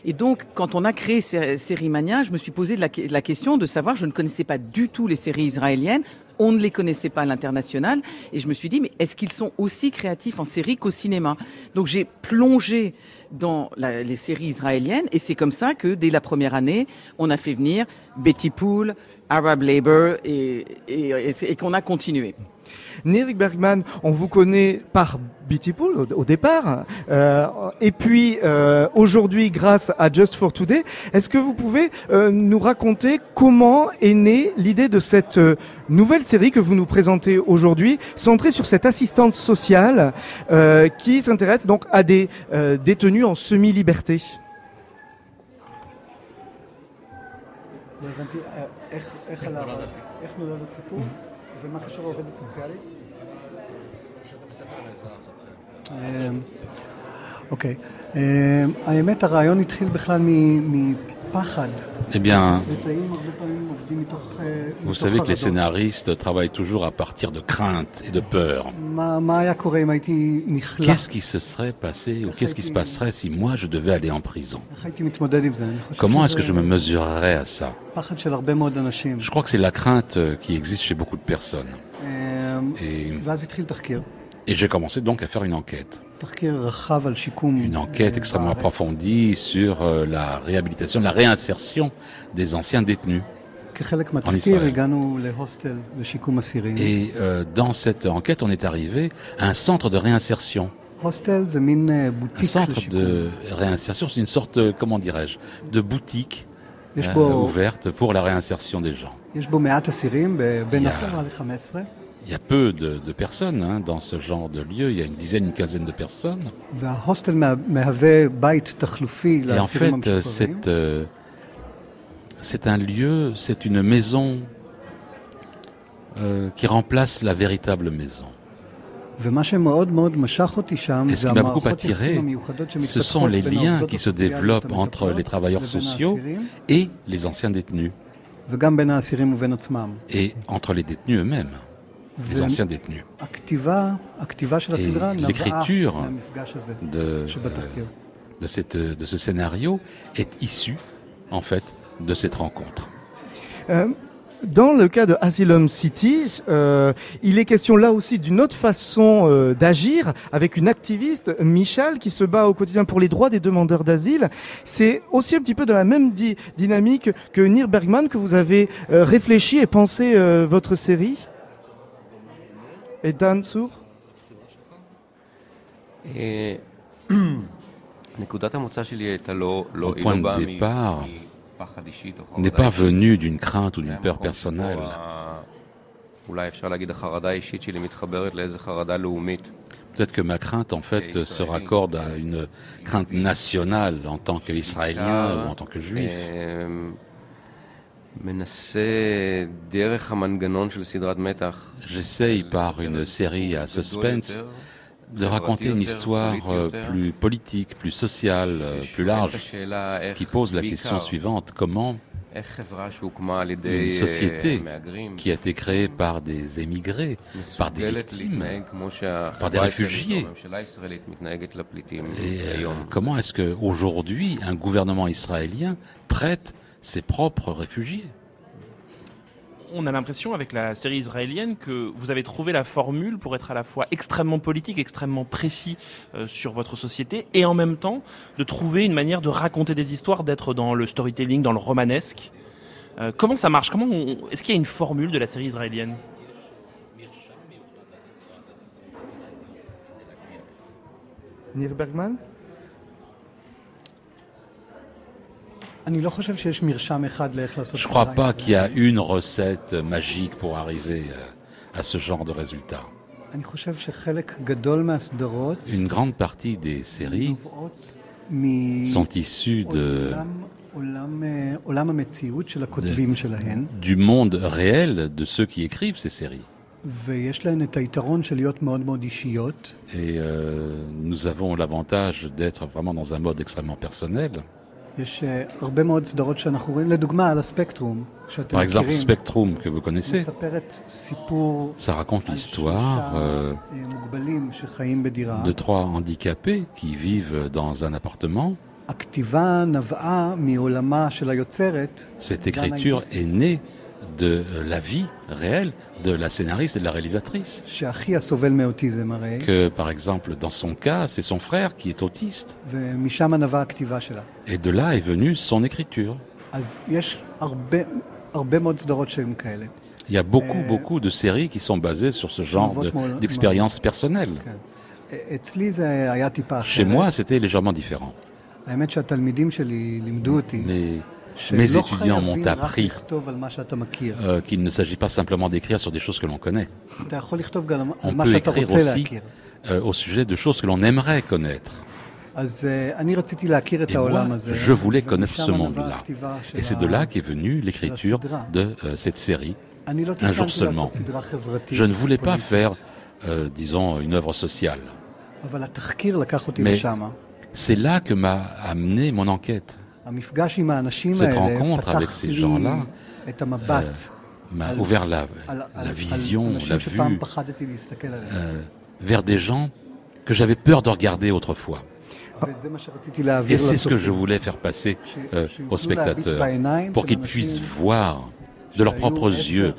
Et donc, quand on a créé Sé- Série Mania, je me suis posé la, la question de savoir, je ne connaissais pas du tout les séries israéliennes, On ne les connaissait pas à l'international. Et je me suis dit, mais est-ce qu'ils sont aussi créatifs en série qu'au cinéma? Donc j'ai plongé dans les séries israéliennes et c'est comme ça que dès la première année, on a fait venir Betty Pool, Arab Labor et, et qu'on a continué. Nirik Bergman, on vous connaît par Beautiful au, départ, euh, et puis euh, aujourd'hui grâce à Just for Today, est-ce que vous pouvez euh, nous raconter comment est née l'idée de cette nouvelle série que vous nous présentez aujourd'hui, centrée sur cette assistante sociale qui s'intéresse donc à des détenus en semi-liberté ומה קשור לעובדת סוציאלית? אוקיי. האמת, הרעיון התחיל בכלל מפחד. Eh bien, vous savez que les scénaristes travaillent toujours à partir de crainte et de peur. Qu'est-ce qui se serait passé ou qu'est-ce qui se passerait si moi je devais aller en prison? Comment est-ce que je me mesurerais à ça? Je crois que c'est la crainte qui existe chez beaucoup de personnes. Et, et j'ai commencé donc à faire une enquête. Une enquête extrêmement approfondie sur euh, la réhabilitation, la réinsertion des anciens détenus. En Israël. Et euh, dans cette enquête, on est arrivé à un centre de réinsertion. Un centre de réinsertion, c'est une sorte, comment dirais-je, de boutique euh, ouverte pour la réinsertion des gens. Il y a peu de, personnes hein, dans ce genre de lieu. Il y a une dizaine, une quinzaine de personnes. Et en fait, euh, c'est un lieu, c'est une maison euh, qui remplace la véritable maison. Et ce qui m'a beaucoup attiré, ce sont les liens qui se développent entre les travailleurs sociaux et les anciens détenus. Et entre les détenus eux-mêmes les anciens détenus. l'écriture de, euh, de, cette, de ce scénario est issue, en fait, de cette rencontre. Euh, dans le cas de Asylum City, euh, il est question là aussi d'une autre façon d'agir avec une activiste, Michel, qui se bat au quotidien pour les droits des demandeurs d'asile. C'est aussi un petit peu de la même dynamique que Nir Bergman que vous avez réfléchi et pensé votre série? Et Dan Sour Le (clears throat) point de départ n'est pas venu d'une crainte ou d'une peur personnelle. Peut-être que ma crainte, en fait, se raccorde à une crainte nationale en tant qu'Israélien ou en tant que Juif. J'essaye par une série à suspense de raconter une histoire euh, plus politique, plus sociale, euh, plus large, qui pose la question suivante. Comment une société qui a été créée par des émigrés, par des victimes, par des réfugiés. Et euh, comment est-ce qu'aujourd'hui un gouvernement israélien traite ses propres réfugiés. On a l'impression avec la série israélienne que vous avez trouvé la formule pour être à la fois extrêmement politique, extrêmement précis euh, sur votre société et en même temps de trouver une manière de raconter des histoires, d'être dans le storytelling, dans le romanesque. Euh, comment ça marche? Comment Est-ce qu'il y a une formule de la série israélienne? Nir Bergman? Je ne crois pas qu'il y a une recette magique pour arriver euh, à ce genre de résultat. Une grande partie des séries sont issues de, du monde réel de ceux qui écrivent ces séries. Et euh, nous avons l'avantage d'être vraiment dans un mode extrêmement personnel. Par exemple, Spectrum, que vous connaissez, ça raconte l'histoire euh, de trois handicapés qui vivent dans un appartement. Cette écriture est née de euh, la vie réelle de la scénariste et de la réalisatrice. Que par exemple dans son cas, c'est son frère qui est autiste. Et de là est venue son écriture. Il y a beaucoup, beaucoup de séries qui sont basées sur ce genre d'expérience personnelle. Chez moi, c'était légèrement différent. Mais mes étudiants m'ont appris euh, qu'il ne s'agit pas simplement d'écrire sur des choses que l'on connaît. On peut écrire aussi euh, au sujet de choses que l'on aimerait connaître. Et moi, je voulais connaître ce monde-là. Et c'est de là qu'est venue l'écriture de euh, cette série, un jour seulement. Je ne voulais pas faire, disons, une œuvre sociale. Mais c'est là que m'a amené mon enquête. Cette rencontre avec ces gens-là euh, m'a ouvert la, vision, la vue euh, vers des gens que j'avais peur de regarder autrefois. Et c'est ce que je voulais faire passer euh, aux spectateurs, pour qu'ils puissent voir de leurs propres yeux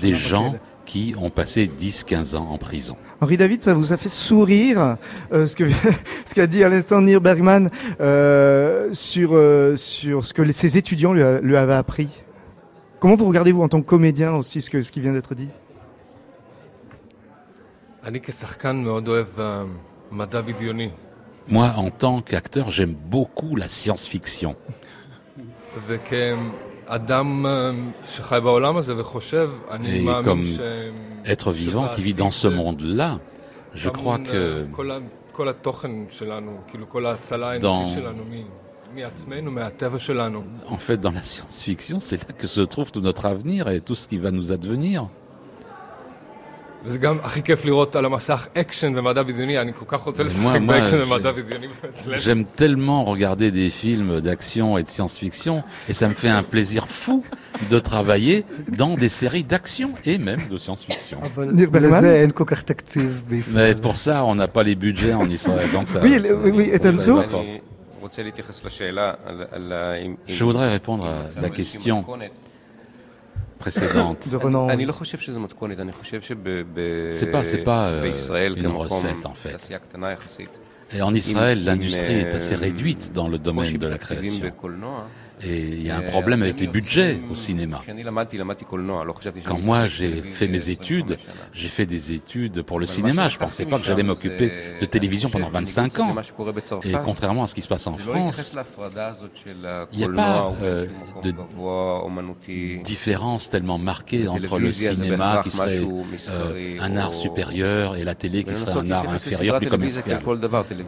des gens qui ont passé 10-15 ans en prison. Henri David, ça vous a fait sourire euh, ce que (laughs) ce qu'a dit à l'instant Nir Bergman euh, sur euh, sur ce que ses étudiants lui, lui, avaient appris? Comment vous regardez-vous en tant que comédien aussi ce que ce qui vient d'être dit? Moi, en tant qu'acteur, j'aime beaucoup la science-fiction. Et comme être vivant qui vit dans ce monde-là, je crois que dans, en fait, dans la science-fiction, c'est là que se trouve tout notre avenir et tout ce qui va nous advenir. J'aime tellement regarder des films d'action et de science-fiction et ça me fait un plaisir fou de travailler dans des séries d'action et même de science-fiction. Mais pour ça, on n'a pas les budgets en Israël. Donc ça, oui, oui, oui, Je voudrais répondre à la question précédente. C'est (laughs) pas, c'est pas euh, une recette en fait. Et en Israël, l'industrie est assez réduite dans le domaine de la création. Et il y a un problème avec les budgets au cinéma. Quand moi j'ai fait mes études, j'ai fait des études pour le cinéma. Je pensais pas que j'allais m'occuper de télévision pendant 25 ans. Et contrairement à ce qui se passe en France, il n'y a pas euh, de différence tellement marquée entre le cinéma qui serait euh, un art supérieur et la télé qui serait un art inférieur plus commercial.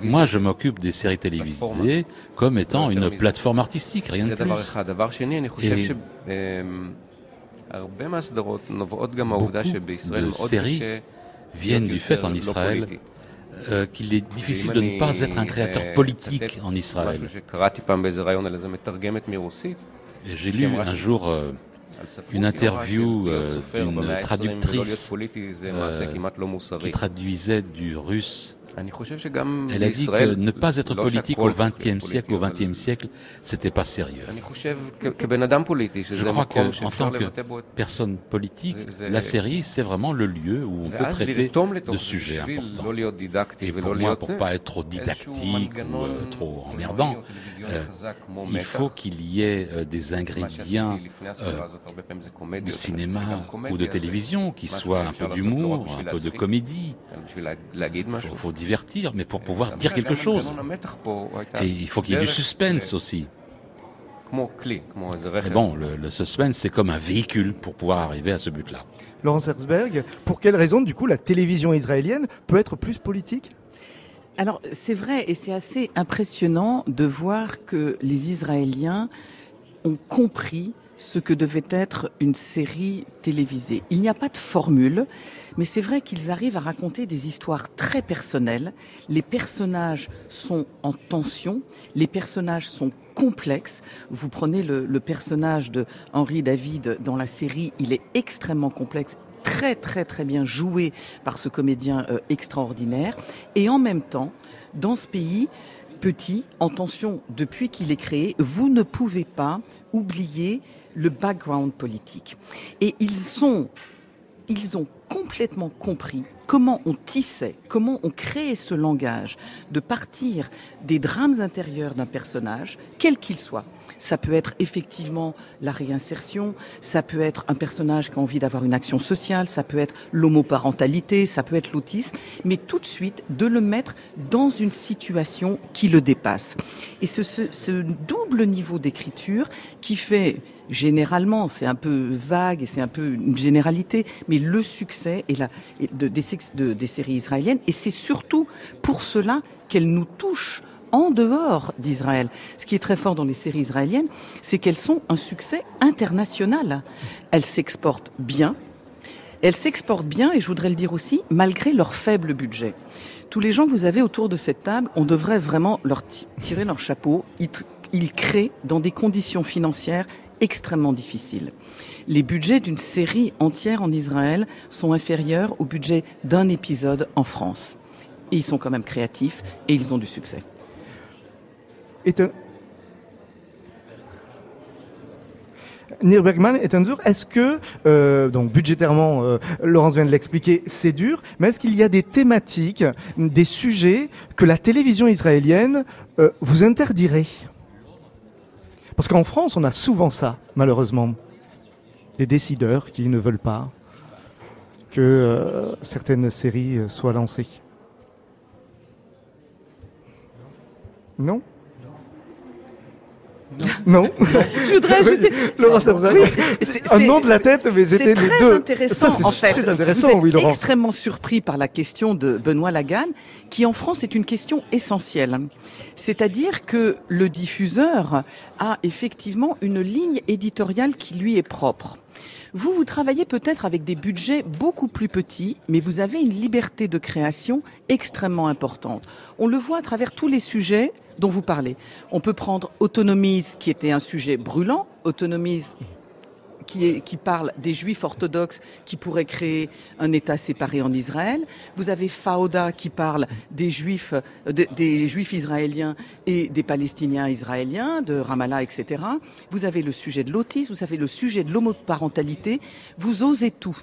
Moi, je m'occupe des séries télévisées comme étant une plateforme artistique, rien de plus. Et de séries viennent du fait en Israël euh, qu'il est difficile de ne pas être un créateur politique en Israël. J'ai lu un jour euh, une interview euh, d'une traductrice qui traduisait du russe elle a dit que ne pas être politique au XXe siècle, au XXe siècle, c'était pas sérieux. Je crois qu'en tant que personne politique, la série, c'est vraiment le lieu où on peut traiter de sujets importants. Et pour moi, pour pas être trop didactique ou euh, trop emmerdant, euh, il faut qu'il y ait euh, des ingrédients de cinéma ou de télévision qui soient un peu d'humour, un peu de comédie. Il faut, divertir, mais pour pouvoir dire quelque chose. Et il faut qu'il y ait du suspense aussi. Mais bon, le, suspense, c'est comme un véhicule pour pouvoir arriver à ce but-là. Laurence Herzberg, pour quelle raison, du coup, la télévision israélienne peut être plus politique? Alors c'est vrai et c'est assez impressionnant de voir que les Israéliens ont compris ce que devait être une série télévisée. Il n'y a pas de formule, mais c'est vrai qu'ils arrivent à raconter des histoires très personnelles. Les personnages sont en tension, les personnages sont complexes. Vous prenez le, personnage de Henri David dans la série, il est extrêmement complexe très très très bien joué par ce comédien euh, extraordinaire. Et en même temps, dans ce pays petit, en tension depuis qu'il est créé, vous ne pouvez pas oublier le background politique. Et ils sont ils ont complètement compris comment on tissait, comment on créait ce langage de partir des drames intérieurs d'un personnage, quel qu'il soit. Ça peut être effectivement la réinsertion, ça peut être un personnage qui a envie d'avoir une action sociale, ça peut être l'homoparentalité, ça peut être l'autisme, mais tout de suite de le mettre dans une situation qui le dépasse. Et ce, ce double niveau d'écriture qui fait généralement, c'est un peu vague et c'est un peu une généralité, mais le succès est la, de, des, séries israéliennes, et c'est surtout pour cela qu'elles nous touchent en dehors d'Israël. Ce qui est très fort dans les séries israéliennes, c'est qu'elles sont un succès international. Elles s'exportent bien. Elles s'exportent bien, et je voudrais le dire aussi, malgré leur faible budget. Tous les gens que vous avez autour de cette table, on devrait vraiment leur tirer leur chapeau. ils créent dans des conditions financières extrêmement difficile. Les budgets d'une série entière en Israël sont inférieurs au budget d'un épisode en France. Et ils sont quand même créatifs et ils ont du succès. Nir Bergman est un dur. Est-ce que, euh, donc budgétairement, euh, Laurence vient de l'expliquer, c'est dur, mais est-ce qu'il y a des thématiques, des sujets que la télévision israélienne euh, vous interdirait? Parce qu'en France, on a souvent ça, malheureusement. Des décideurs qui ne veulent pas que euh, certaines séries euh, soient lancées. Non? Non. Je voudrais ajouter. Laurent un nom de la tête, mais c'était les deux. Intéressant, Ça, en fait. Très intéressant, Vous êtes oui, extrêmement surpris par la question de Benoît Lagan, qui en France est une question essentielle. C'est-à-dire que le diffuseur a effectivement une ligne éditoriale qui lui est propre. Vous, vous travaillez peut-être avec des budgets beaucoup plus petits, mais vous avez une liberté de création extrêmement importante. On le voit à travers tous les sujets dont vous parlez. On peut prendre Autonomise, qui était un sujet brûlant, Autonomise qui, est, qui, parle des juifs orthodoxes qui pourraient créer un État séparé en Israël. Vous avez Fauda qui parle des juifs, des juifs israéliens et des palestiniens israéliens, de Ramallah, etc. Vous avez le sujet de l'autisme, vous avez le sujet de l'homoparentalité. Vous osez tout.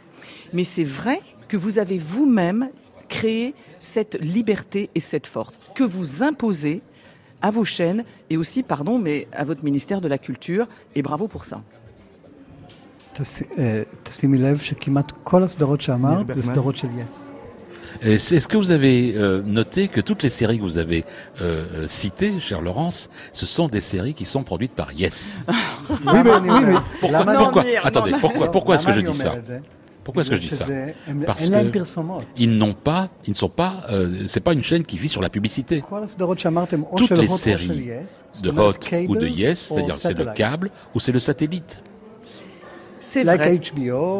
Mais c'est vrai que vous avez vous-même créé cette liberté et cette force que vous imposez à vos chaînes et aussi, pardon, mais à votre ministère de la Culture. Et bravo pour ça. Est-ce que vous avez euh, noté que toutes les séries que vous avez euh, euh, citées, chère Laurence, ce sont des séries qui sont produites par Yes? Oui, mais, oui, mais pourquoi, pourquoi Attendez, pourquoi, pourquoi est-ce que je dis ça pourquoi est-ce que je dis ça Parce que ils n'ont pas, ils ne sont pas, euh, c'est pas une chaîne qui vit sur la publicité. Toutes les séries de Hot ou de Yes, c'est-à-dire c'est le câble ou c'est le satellite. C'est vrai.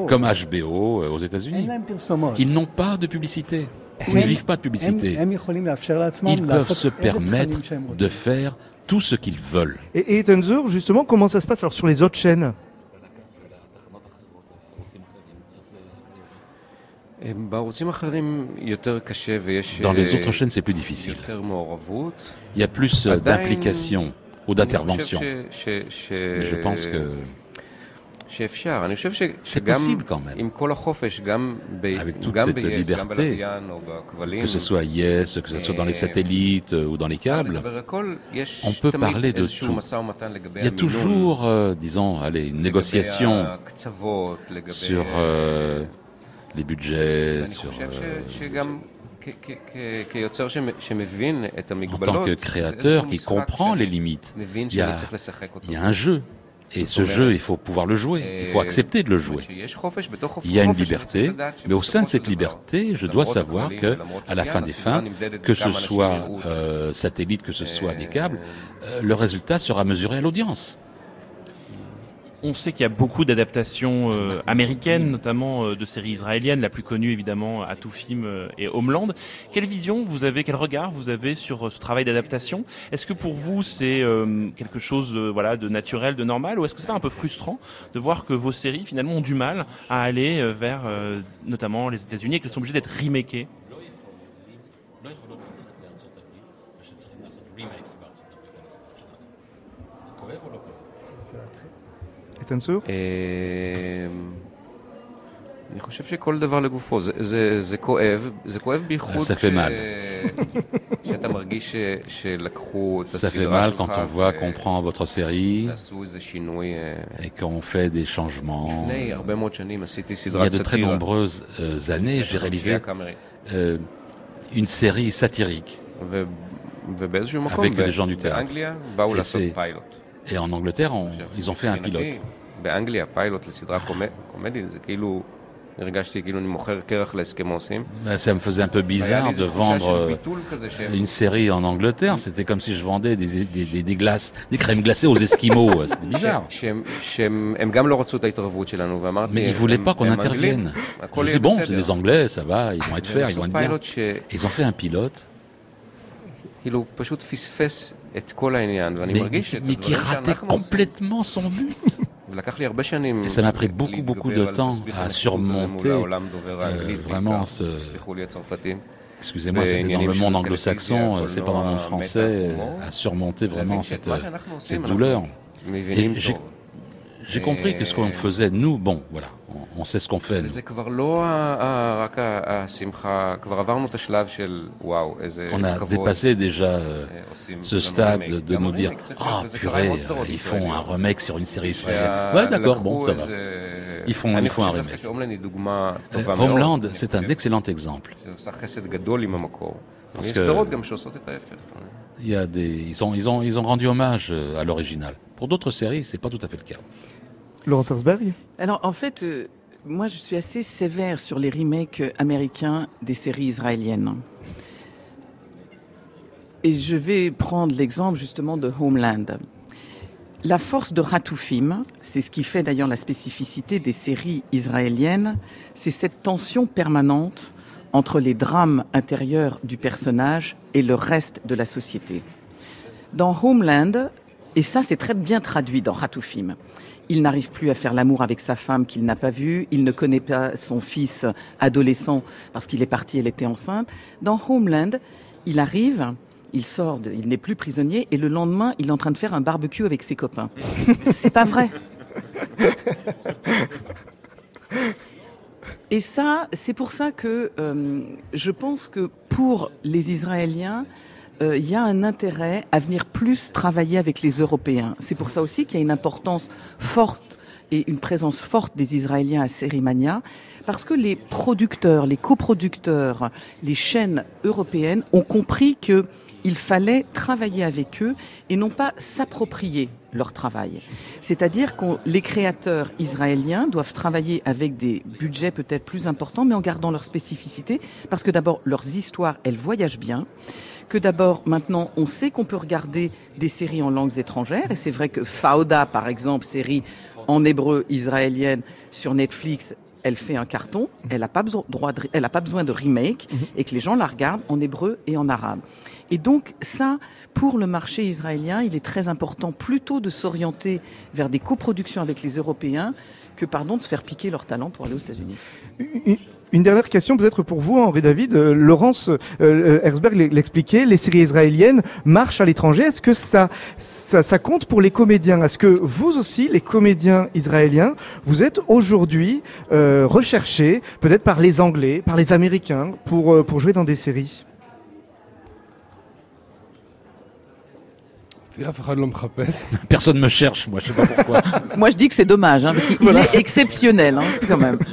Comme HBO euh, aux États-Unis. Ils n'ont pas de publicité. Ils ne vivent pas de publicité. Ils peuvent se permettre de faire tout ce qu'ils veulent. Et, et justement, comment ça se passe alors sur les autres chaînes? Dans les autres chaînes, c'est plus difficile. Il y a plus d'implication ou d'intervention. je pense que c'est possible quand même. Avec toute cette liberté, que ce soit Yes, que ce soit dans les satellites ou dans les câbles, on peut parler de tout. Il y a toujours, disons, allez, une négociation sur les budgets, sur... en tant que créateur qui comprend les limites, il y a, il y a un jeu. Et ce jeu, il faut pouvoir le jouer, il faut accepter de le jouer. Il y a une liberté, mais au sein de cette liberté, je dois savoir que, à la fin des fins, que ce soit euh, satellite, que ce soit des câbles, euh, le résultat sera mesuré à l'audience. On sait qu'il y a beaucoup d'adaptations euh, américaines, notamment euh, de séries israéliennes, la plus connue évidemment à tout film euh, et Homeland. Quelle vision vous avez, quel regard vous avez sur ce travail d'adaptation Est-ce que pour vous c'est quelque chose voilà de naturel, de normal, ou est-ce que c'est pas un peu frustrant de voir que vos séries finalement ont du mal à aller vers notamment les États-Unis et qu'elles sont obligées d'être remakées Ça fait mal. (laughs) ça fait mal quand on voit qu'on prend votre série et qu'on fait des changements. Il y a de très nombreuses années, j'ai réalisé une série satirique. Avec des gens du théâtre. Et, en Angleterre, ils ont fait un pilote. Bah, ça me faisait un peu bizarre de vendre euh, une série en Angleterre. C'était comme si je vendais des, des, des, glaces, des crèmes glacées aux Esquimaux. C'était (laughs) bizarre. Mais ils voulaient pas qu'on intervienne. Je dis bon, c'est des Anglais, ça va, ils vont être faire, ils vont être bien. Ils ont fait un pilote. Mais qui ratait complètement son but. Et ça m'a pris beaucoup, beaucoup de temps à surmonter euh, vraiment ce... Excusez-moi, c'était dans le monde anglo-saxon, c'est pas dans le monde français, à surmonter vraiment cette, cette douleur. Et j'ai compris que ce qu'on faisait, nous, bon, voilà, on sait ce qu'on fait. On a dépassé déjà euh, ce stade de nous dire Ah, purée, ils font un remake sur une série israélienne. Ouais, d'accord, bon, ça va. Ils font, ils font un remake. Euh, Homeland, c'est un excellent exemple. Parce que il y a des, ils ont, ils ont, ils ont rendu hommage euh, à l'original. Pour d'autres séries, c'est pas tout à fait le cas. Laurence Herzberg Alors, en fait, moi, je suis assez sévère sur les remakes américains des séries israéliennes. Et je vais prendre l'exemple justement de Homeland. La force de Ratoufim, c'est ce qui fait d'ailleurs la spécificité des séries israéliennes, c'est cette tension permanente entre les drames intérieurs du personnage et le reste de la société. Dans Homeland, et ça c'est très bien traduit dans Ratoufim, il n'arrive plus à faire l'amour avec sa femme qu'il n'a pas vue. Il ne connaît pas son fils adolescent parce qu'il est parti, elle était enceinte. Dans Homeland, il arrive, il sort, il n'est plus prisonnier et le lendemain, il est en train de faire un barbecue avec ses copains. (laughs) C'est pas vrai. Et ça, c'est pour ça que euh, je pense que pour les Israéliens, euh, il y a un intérêt à venir plus travailler avec les Européens. C'est pour ça aussi qu'il y a une importance forte et une présence forte des Israéliens à Sérimania, parce que les producteurs, les coproducteurs, les chaînes européennes ont compris qu'il fallait travailler avec eux et non pas s'approprier leur travail. C'est-à-dire que les créateurs israéliens doivent travailler avec des budgets peut-être plus importants, mais en gardant leur spécificité, parce que d'abord, leurs histoires, elles voyagent bien que d'abord, maintenant, on sait qu'on peut regarder des séries en langues étrangères. Et c'est vrai que Fauda, par exemple, série en hébreu israélienne sur Netflix, elle fait un carton, elle n'a pas, elle a pas besoin de remake, mhm. et que les gens la regardent en hébreu et en arabe. Et donc ça, pour le marché israélien, il est très important plutôt de s'orienter vers des coproductions avec les Européens que, pardon, de se faire piquer leur talent pour aller aux États-Unis. Une dernière question peut-être pour vous, Henri David. Euh, Laurence euh, Herzberg l'expliquait, les séries israéliennes marchent à l'étranger. Est-ce que ça, ça, compte pour les comédiens? Est-ce que vous aussi, les comédiens israéliens, vous êtes aujourd'hui euh, recherchés peut-être par les Anglais, par les Américains pour, pour jouer dans des séries? (laughs) Personne me cherche, moi, je sais pas pourquoi. moi, je dis que c'est dommage, hein, parce qu'il est exceptionnel, hein, quand même. (laughs)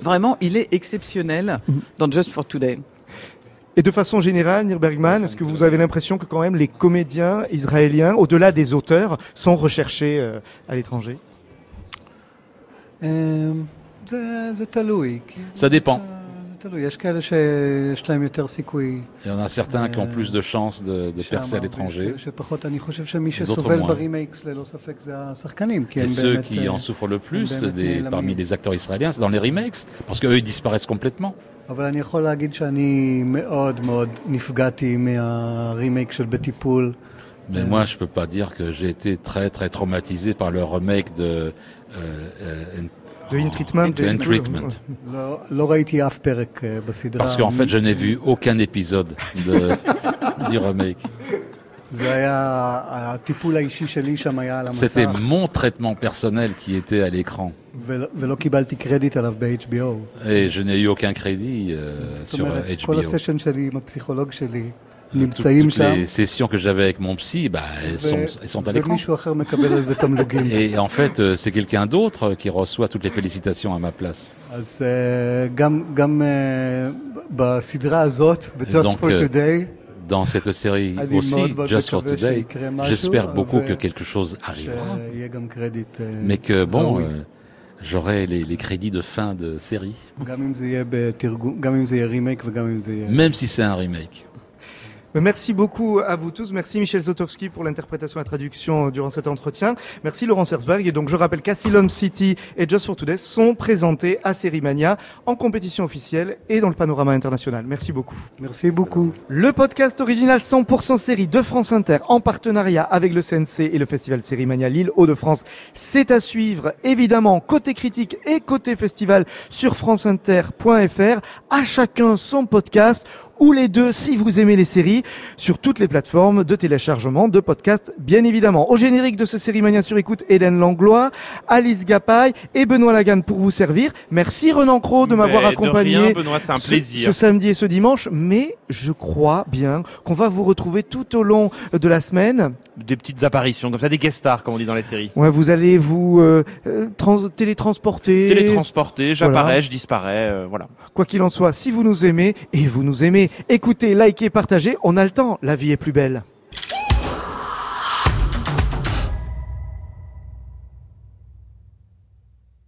Vraiment, il est exceptionnel dans Just for Today. Et de façon générale, Nir Bergman, est-ce que vous avez l'impression que quand même les comédiens israéliens, au-delà des auteurs, sont recherchés euh, à l'étranger? Euh, Ça dépend. Il y en a certains qui ont plus de chances de, percer à l'étranger. Et ceux qui en souffrent le plus des, parmi les acteurs israéliens, c'est dans les remakes, parce qu'eux, ils disparaissent complètement. Mais moi, je peux pas dire que j'ai été très très traumatisé par le remake de euh, euh, de In Treatment. In Treatment. Parce qu'en fait, je n'ai vu aucun épisode de, (laughs) du remake. C'était mon traitement personnel qui était à l'écran. Et je n'ai eu aucun crédit euh, sur HBO. Sessions que j'avais avec mon psy, bah, elles, sont, elles sont à l'écran. Et en fait, euh, c'est quelqu'un d'autre qui reçoit toutes les félicitations à ma place. Donc, dans cette série aussi, Just for Today, j'espère beaucoup que quelque chose arrivera, mais que bon, euh, j'aurai les, les, crédits de fin de série, même si c'est un remake. Merci beaucoup à vous tous. Merci Michel Zotowski pour l'interprétation et la traduction durant cet entretien. Merci Laurent Sersberg. Et donc, je rappelle qu'Asylum City et Just for Today sont présentés à Sérimania en compétition officielle et dans le panorama international. Merci beaucoup. Merci beaucoup. Le podcast original 100% série de France Inter en partenariat avec le CNC et le festival Sérimania Lille Hauts-de-France, c'est à suivre évidemment côté critique et côté festival sur franceinter.fr. À chacun son podcast ou les deux si vous aimez les séries sur toutes les plateformes de téléchargement de podcasts bien évidemment. Au générique de ce série Mania sur écoute, Hélène Langlois, Alice Gapaille et Benoît Lagan pour vous servir. Merci Renan Cro de m'avoir accompagné Benoît, un plaisir. Ce, samedi et ce dimanche, mais je crois bien qu'on va vous retrouver tout au long de la semaine. Des petites apparitions comme ça, des guest stars comme on dit dans les séries. Ouais, vous allez vous euh, euh trans télétransporter. Télétransporter, j'apparais, je disparais, euh, voilà. Quoi qu'il en soit, si vous nous aimez et vous nous aimez, écoutez, likez, partagez, on a le temps, la vie est plus belle.